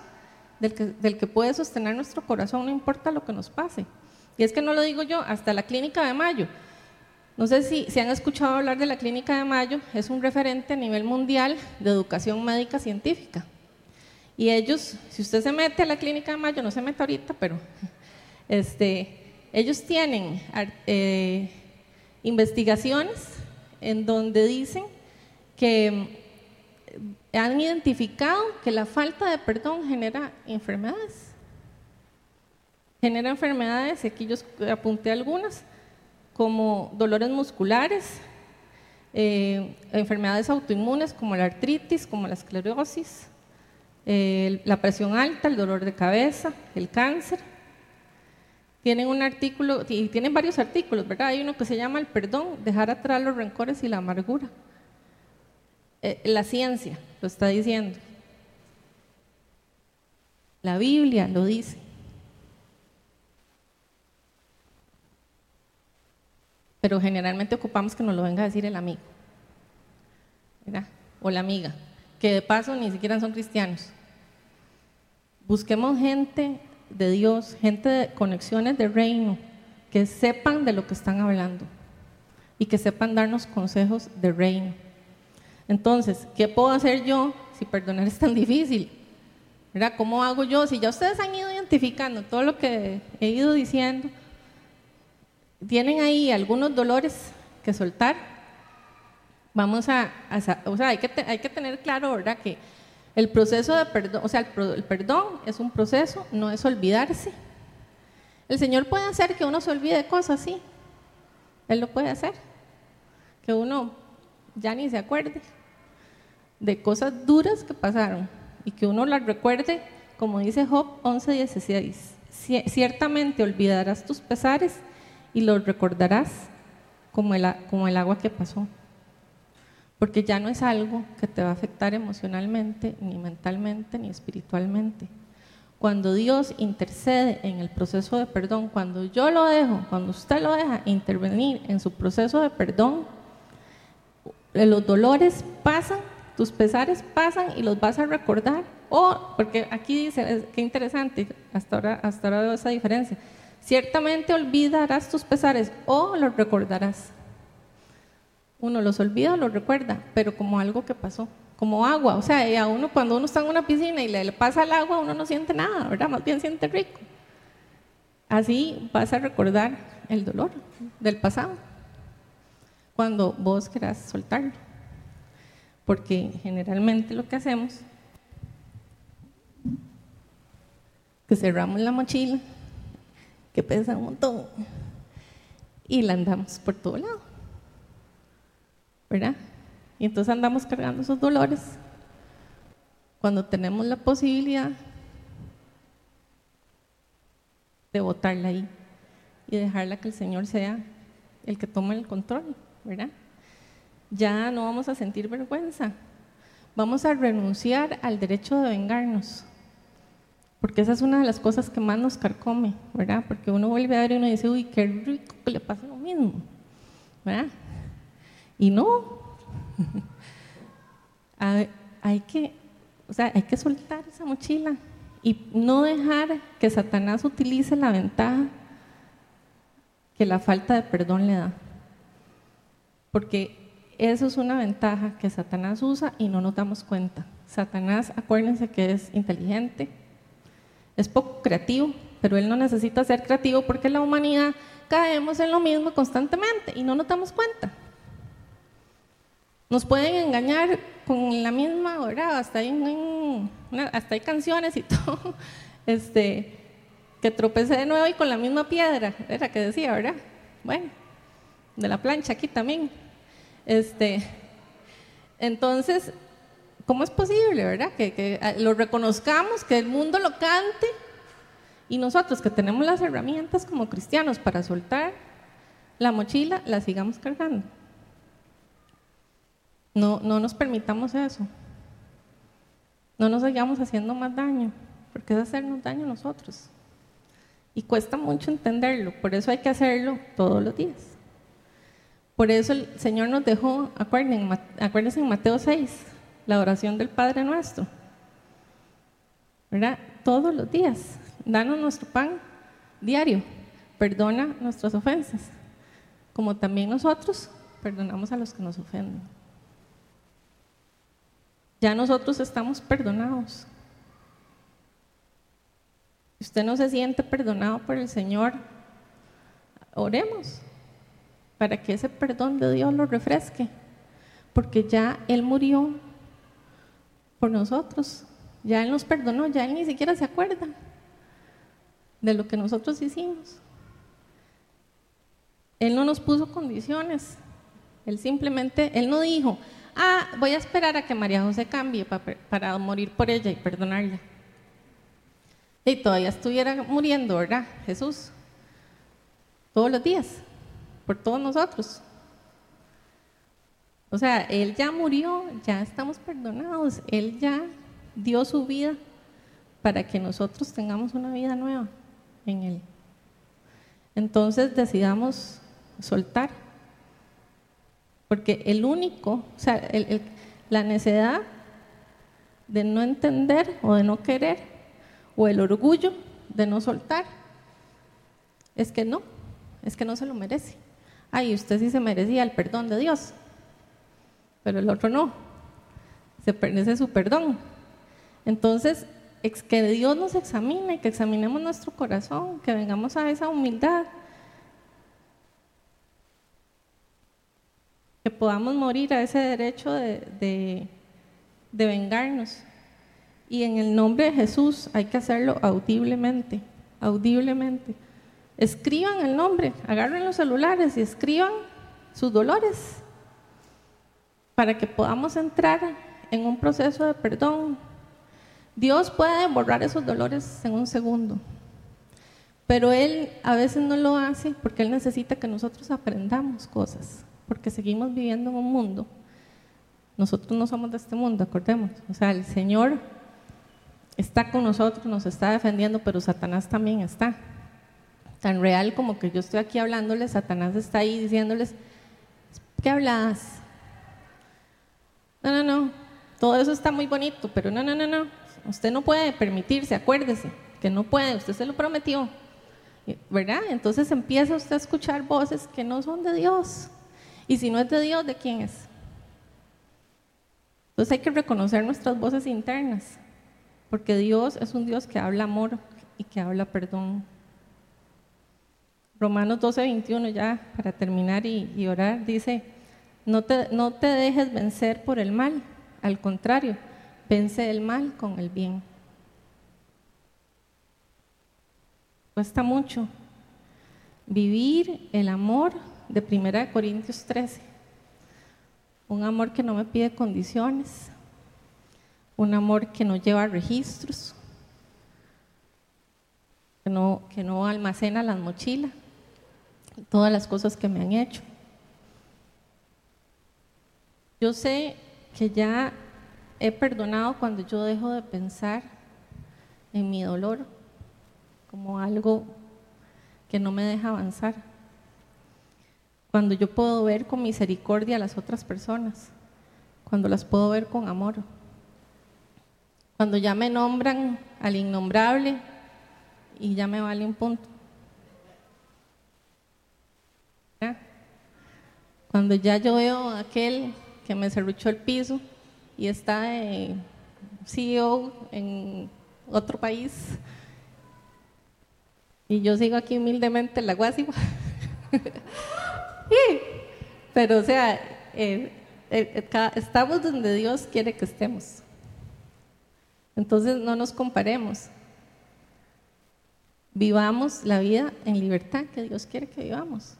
del que, puede sostener nuestro corazón, no importa lo que nos pase. Y es que no lo digo yo, hasta la Clínica de Mayo. No sé si, si han escuchado hablar de la Clínica de Mayo, es un referente a nivel mundial de educación médica científica. Y ellos, si usted se mete a la clínica de Mayo, no se mete ahorita, pero este, ellos tienen eh, investigaciones en donde dicen que han identificado que la falta de perdón genera enfermedades. Genera enfermedades, y aquí yo apunté algunas, como dolores musculares, eh, enfermedades autoinmunes como la artritis, como la esclerosis, la presión alta, el dolor de cabeza, el cáncer. Tienen un artículo, y tienen varios artículos, ¿verdad? Hay uno que se llama el perdón, dejar atrás los rencores y la amargura. Eh, la ciencia lo está diciendo. La Biblia lo dice. Pero generalmente ocupamos que nos lo venga a decir el amigo. ¿verdad? O la amiga, que de paso ni siquiera son cristianos. Busquemos gente de Dios, gente de conexiones de reino, que sepan de lo que están hablando y que sepan darnos consejos de reino. Entonces, ¿qué puedo hacer yo si perdonar es tan difícil? ¿Verdad? ¿Cómo hago yo? Si ya ustedes han ido identificando todo lo que he ido diciendo, tienen ahí algunos dolores que soltar, vamos a, o sea, hay que, tener claro, ¿verdad? Que el proceso de perdón, o sea, el, el, perdón es un proceso, no es olvidarse. El Señor puede hacer que uno se olvide cosas, sí. Él lo puede hacer. Que uno ya ni se acuerde de cosas duras que pasaron y que uno las recuerde, como dice Job 11:16. Ciertamente olvidarás tus pesares y los recordarás como el agua que pasó. Porque ya no es algo que te va a afectar emocionalmente, ni mentalmente, ni espiritualmente. Cuando Dios intercede en el proceso de perdón, cuando yo lo dejo, cuando usted lo deja intervenir en su proceso de perdón, los dolores pasan tus pesares pasan y los vas a recordar. O, porque aquí dice, qué interesante, hasta ahora, hasta ahora veo esa diferencia. Ciertamente olvidarás tus pesares o los recordarás. Uno los olvida los recuerda, pero como algo que pasó, como agua. O sea, a uno cuando uno está en una piscina y le, pasa el agua, uno no siente nada, ¿verdad? Más bien siente rico. Así vas a recordar el dolor del pasado cuando vos querás soltarlo porque generalmente lo que hacemos que cerramos la mochila, que pesa un montón, y la andamos por todo lado, ¿verdad? Y entonces andamos cargando esos dolores cuando tenemos la posibilidad de botarla ahí y dejarla que el Señor sea el que tome el control, ¿verdad? ya no vamos a sentir vergüenza. Vamos a renunciar al derecho de vengarnos. Porque esa es una de las cosas que más nos carcome, ¿verdad? Porque uno vuelve a ver y uno dice, uy, qué rico que le pasa lo mismo, ¿verdad? Y no. hay, que, o sea, hay que soltar esa mochila y no dejar que Satanás utilice la ventaja que la falta de perdón le da. Porque eso es una ventaja que Satanás usa y no nos damos cuenta. Satanás, acuérdense que es inteligente, es poco creativo, pero él no necesita ser creativo porque la humanidad caemos en lo mismo constantemente y no nos damos cuenta. Nos pueden engañar con la misma, ¿verdad? Hasta hay, hasta hay canciones y todo, este, que tropecé de nuevo y con la misma piedra, era que decía, ¿verdad? Bueno, de la plancha aquí también. Este, entonces, ¿cómo es posible, verdad? Que, ah, lo reconozcamos, que el mundo lo cante y nosotros que tenemos las herramientas como cristianos para soltar la mochila, la sigamos cargando. No, no nos permitamos eso. No nos sigamos haciendo más daño, porque es hacernos daño a nosotros. Y cuesta mucho entenderlo, por eso hay que hacerlo todos los días. Por eso el Señor nos dejó, acuérdense, en Mateo 6, la oración del Padre nuestro. ¿Verdad? Todos los días. Danos nuestro pan diario. Perdona nuestras ofensas. Como también nosotros perdonamos a los que nos ofenden. Ya nosotros estamos perdonados. Si usted no se siente perdonado por el Señor, oremos para que ese perdón de Dios lo refresque, porque ya Él murió por nosotros. Ya Él nos perdonó, ya Él ni siquiera se acuerda de lo que nosotros hicimos. Él no nos puso condiciones. Él simplemente, Él no dijo, ah, voy a esperar a que María José cambie para, morir por ella y perdonarla. Y todavía estuviera muriendo, ¿verdad? Jesús. Todos los días, por todos nosotros. O sea, Él ya murió, ya estamos perdonados, Él ya dio su vida para que nosotros tengamos una vida nueva en Él. Entonces decidamos soltar, porque el único, o sea, la necesidad de no entender o de no querer, o el orgullo de no soltar, es que no, es que no se lo merece. Ay, usted sí se merecía el perdón de Dios, pero el otro no, se merece su perdón. Entonces, es que Dios nos examine, que examinemos nuestro corazón, que vengamos a esa humildad, que podamos morir a ese derecho de, de vengarnos. Y en el nombre de Jesús hay que hacerlo audiblemente, audiblemente. Escriban el nombre, agarren los celulares y escriban sus dolores para que podamos entrar en un proceso de perdón. Dios puede borrar esos dolores en un segundo, pero Él a veces no lo hace porque Él necesita que nosotros aprendamos cosas, porque seguimos viviendo en un mundo. Nosotros no somos de este mundo, acordemos. O sea, el Señor está con nosotros, nos está defendiendo, pero Satanás también está tan real como que yo estoy aquí hablándoles, Satanás está ahí diciéndoles, ¿qué hablas? No, no, no, todo eso está muy bonito, pero no, no, no, no, usted no puede permitirse, acuérdese, que no puede, usted se lo prometió, ¿verdad? Entonces empieza usted a escuchar voces que no son de Dios, y si no es de Dios, ¿de quién es? Entonces hay que reconocer nuestras voces internas, porque Dios es un Dios que habla amor y que habla perdón. Romanos 12, 21, ya para terminar y, orar, dice, no te, no te dejes vencer por el mal, al contrario, vence el mal con el bien. Cuesta mucho vivir el amor de 1 Corintios 13, un amor que no me pide condiciones, un amor que no lleva registros, que no, que no almacena las mochilas, todas las cosas que me han hecho. Yo sé que ya he perdonado cuando yo dejo de pensar en mi dolor como algo que no me deja avanzar. Cuando yo puedo ver con misericordia a las otras personas, cuando las puedo ver con amor. Cuando ya me nombran al innombrable y ya me vale un punto. Cuando ya yo veo a aquel que me cerruchó el piso y está CEO en otro país y yo sigo aquí humildemente en la Pero o sea, estamos donde Dios quiere que estemos. Entonces no nos comparemos. Vivamos la vida en libertad que Dios quiere que vivamos.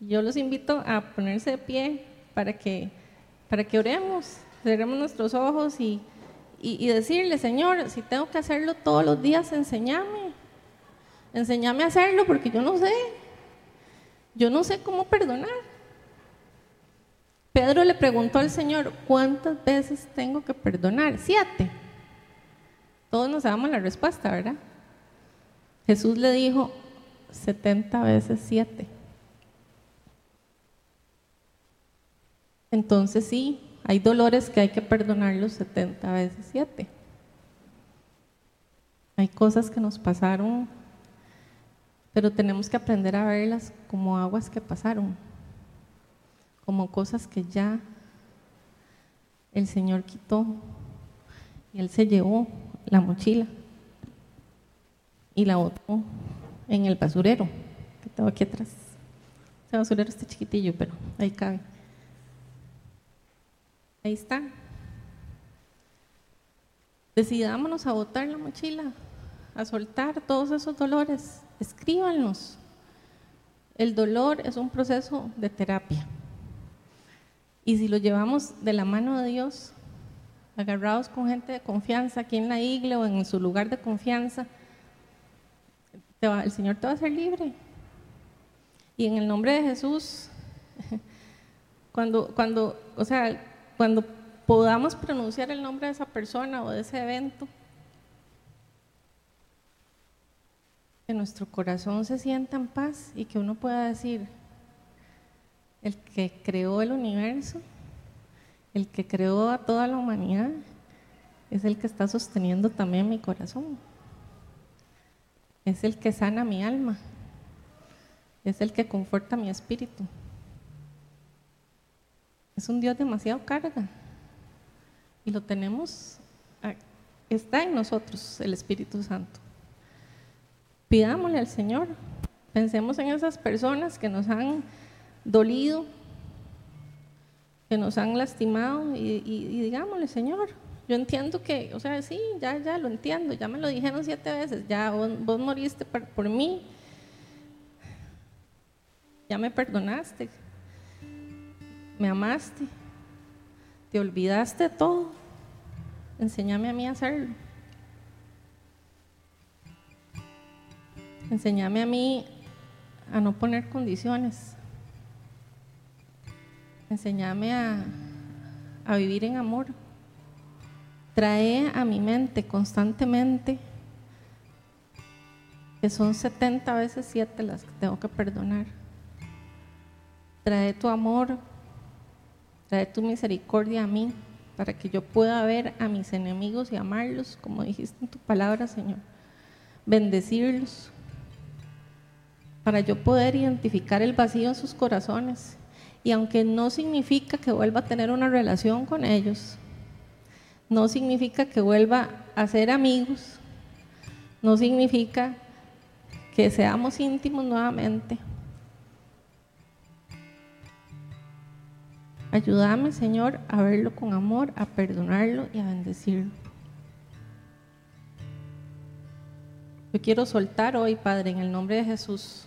Yo los invito a ponerse de pie para que, para que oremos, cerremos nuestros ojos y, y, decirle, Señor, si tengo que hacerlo todos los días, enséñame. Enséñame a hacerlo porque yo no sé. Yo no sé cómo perdonar. Pedro le preguntó al Señor, ¿cuántas veces tengo que perdonar? Siete. Todos nos damos la respuesta, ¿verdad? Jesús le dijo, 70 veces siete. Entonces sí, hay dolores que hay que perdonarlos 70 veces 7. Hay cosas que nos pasaron, pero tenemos que aprender a verlas como aguas que pasaron, como cosas que ya el Señor quitó y Él se llevó la mochila y la botó en el basurero que tengo aquí atrás. Ese basurero está chiquitillo, pero ahí cabe. Ahí está. Decidámonos a botar la mochila, a soltar todos esos dolores. Escríbanlos. El dolor es un proceso de terapia. Y si lo llevamos de la mano de Dios, agarrados con gente de confianza aquí en la iglesia o en su lugar de confianza, el Señor te va a hacer libre. Y en el nombre de Jesús, cuando, cuando, o sea, cuando podamos pronunciar el nombre de esa persona o de ese evento, que nuestro corazón se sienta en paz y que uno pueda decir, el que creó el universo, el que creó a toda la humanidad, es el que está sosteniendo también mi corazón. Es el que sana mi alma. Es el que conforta mi espíritu. Es un Dios demasiado carga y lo tenemos, está en nosotros el Espíritu Santo. Pidámosle al Señor, pensemos en esas personas que nos han dolido, que nos han lastimado y, digámosle, Señor, yo entiendo que, o sea, sí, ya, ya lo entiendo, ya me lo dijeron siete veces, ya vos, moriste por, por mí, ya me perdonaste, me amaste, te olvidaste todo. Enséñame a mí a hacerlo. Enséñame a mí a no poner condiciones. Enséñame a, a vivir en amor. Trae a mi mente constantemente que son 70 veces 7 las que tengo que perdonar. Trae tu amor, trae tu misericordia a mí para que yo pueda ver a mis enemigos y amarlos, como dijiste en tu palabra, Señor. Bendecirlos, para yo poder identificar el vacío en sus corazones. Y aunque no significa que vuelva a tener una relación con ellos, no significa que vuelva a ser amigos, no significa que seamos íntimos nuevamente, Ayúdame, Señor, a verlo con amor, a perdonarlo y a bendecirlo. Yo quiero soltar hoy, Padre, en el nombre de Jesús.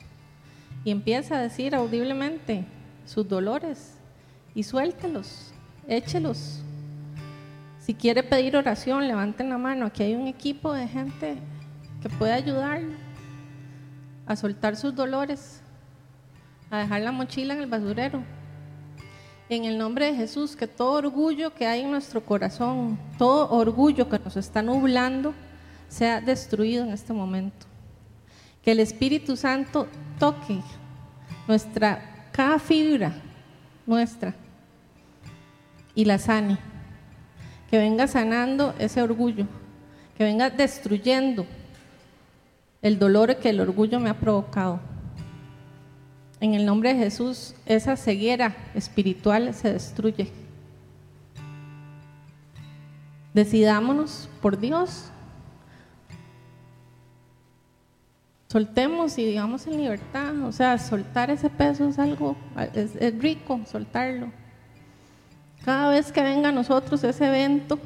Y empieza a decir audiblemente sus dolores y suéltelos, échelos. Si quiere pedir oración, levanten la mano. Aquí hay un equipo de gente que puede ayudarlo a soltar sus dolores, a dejar la mochila en el basurero en el nombre de Jesús, que todo orgullo que hay en nuestro corazón, todo orgullo que nos está nublando, sea destruido en este momento. Que el Espíritu Santo toque nuestra, cada fibra nuestra y la sane. Que venga sanando ese orgullo, que venga destruyendo el dolor que el orgullo me ha provocado. En el nombre de Jesús, esa ceguera espiritual se destruye. Decidámonos por Dios. Soltemos y digamos en libertad. O sea, soltar ese peso es algo, es, rico soltarlo. Cada vez que venga a nosotros ese evento,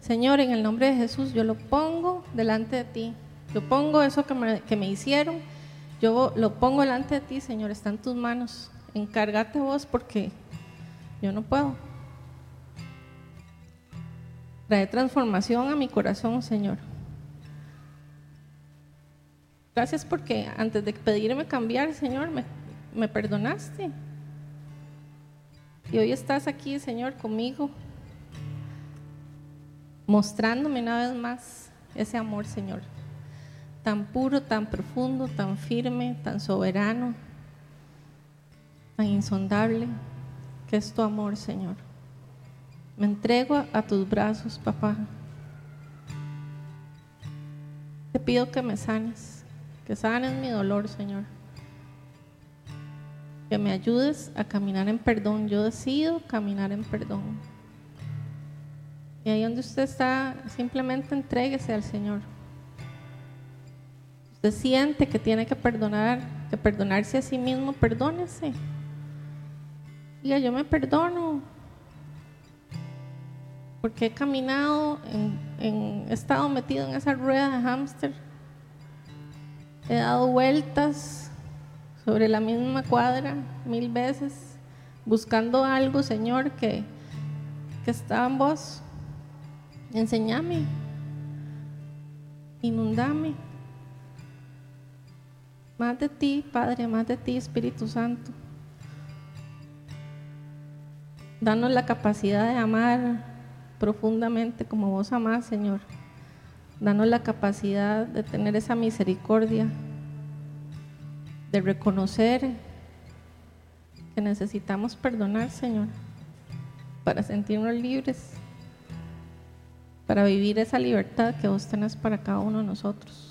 Señor, en el nombre de Jesús, yo lo pongo delante de ti. Yo pongo eso que me, que me hicieron yo lo pongo delante de ti, Señor, está en tus manos. Encárgate vos porque yo no puedo. Trae transformación a mi corazón, Señor. Gracias porque antes de pedirme cambiar, Señor, me, me perdonaste. Y hoy estás aquí, Señor, conmigo, mostrándome una vez más ese amor, Señor tan puro, tan profundo, tan firme, tan soberano, tan insondable, que es tu amor, Señor. Me entrego a tus brazos, papá. Te pido que me sanes, que sanes mi dolor, Señor. Que me ayudes a caminar en perdón. Yo decido caminar en perdón. Y ahí donde usted está, simplemente entréguese al Señor. Usted siente que tiene que perdonar, que perdonarse a sí mismo, perdónese. Diga, yo me perdono. porque he caminado, en, he estado metido en esa rueda de hámster, he dado vueltas sobre la misma cuadra mil veces, buscando algo, Señor, que, que está en vos. Enseñame, inundame. Más de ti, Padre, más de ti, Espíritu Santo. Danos la capacidad de amar profundamente como vos amás, Señor. Danos la capacidad de tener esa misericordia, de reconocer que necesitamos perdonar, Señor, para sentirnos libres, para vivir esa libertad que vos tenés para cada uno de nosotros.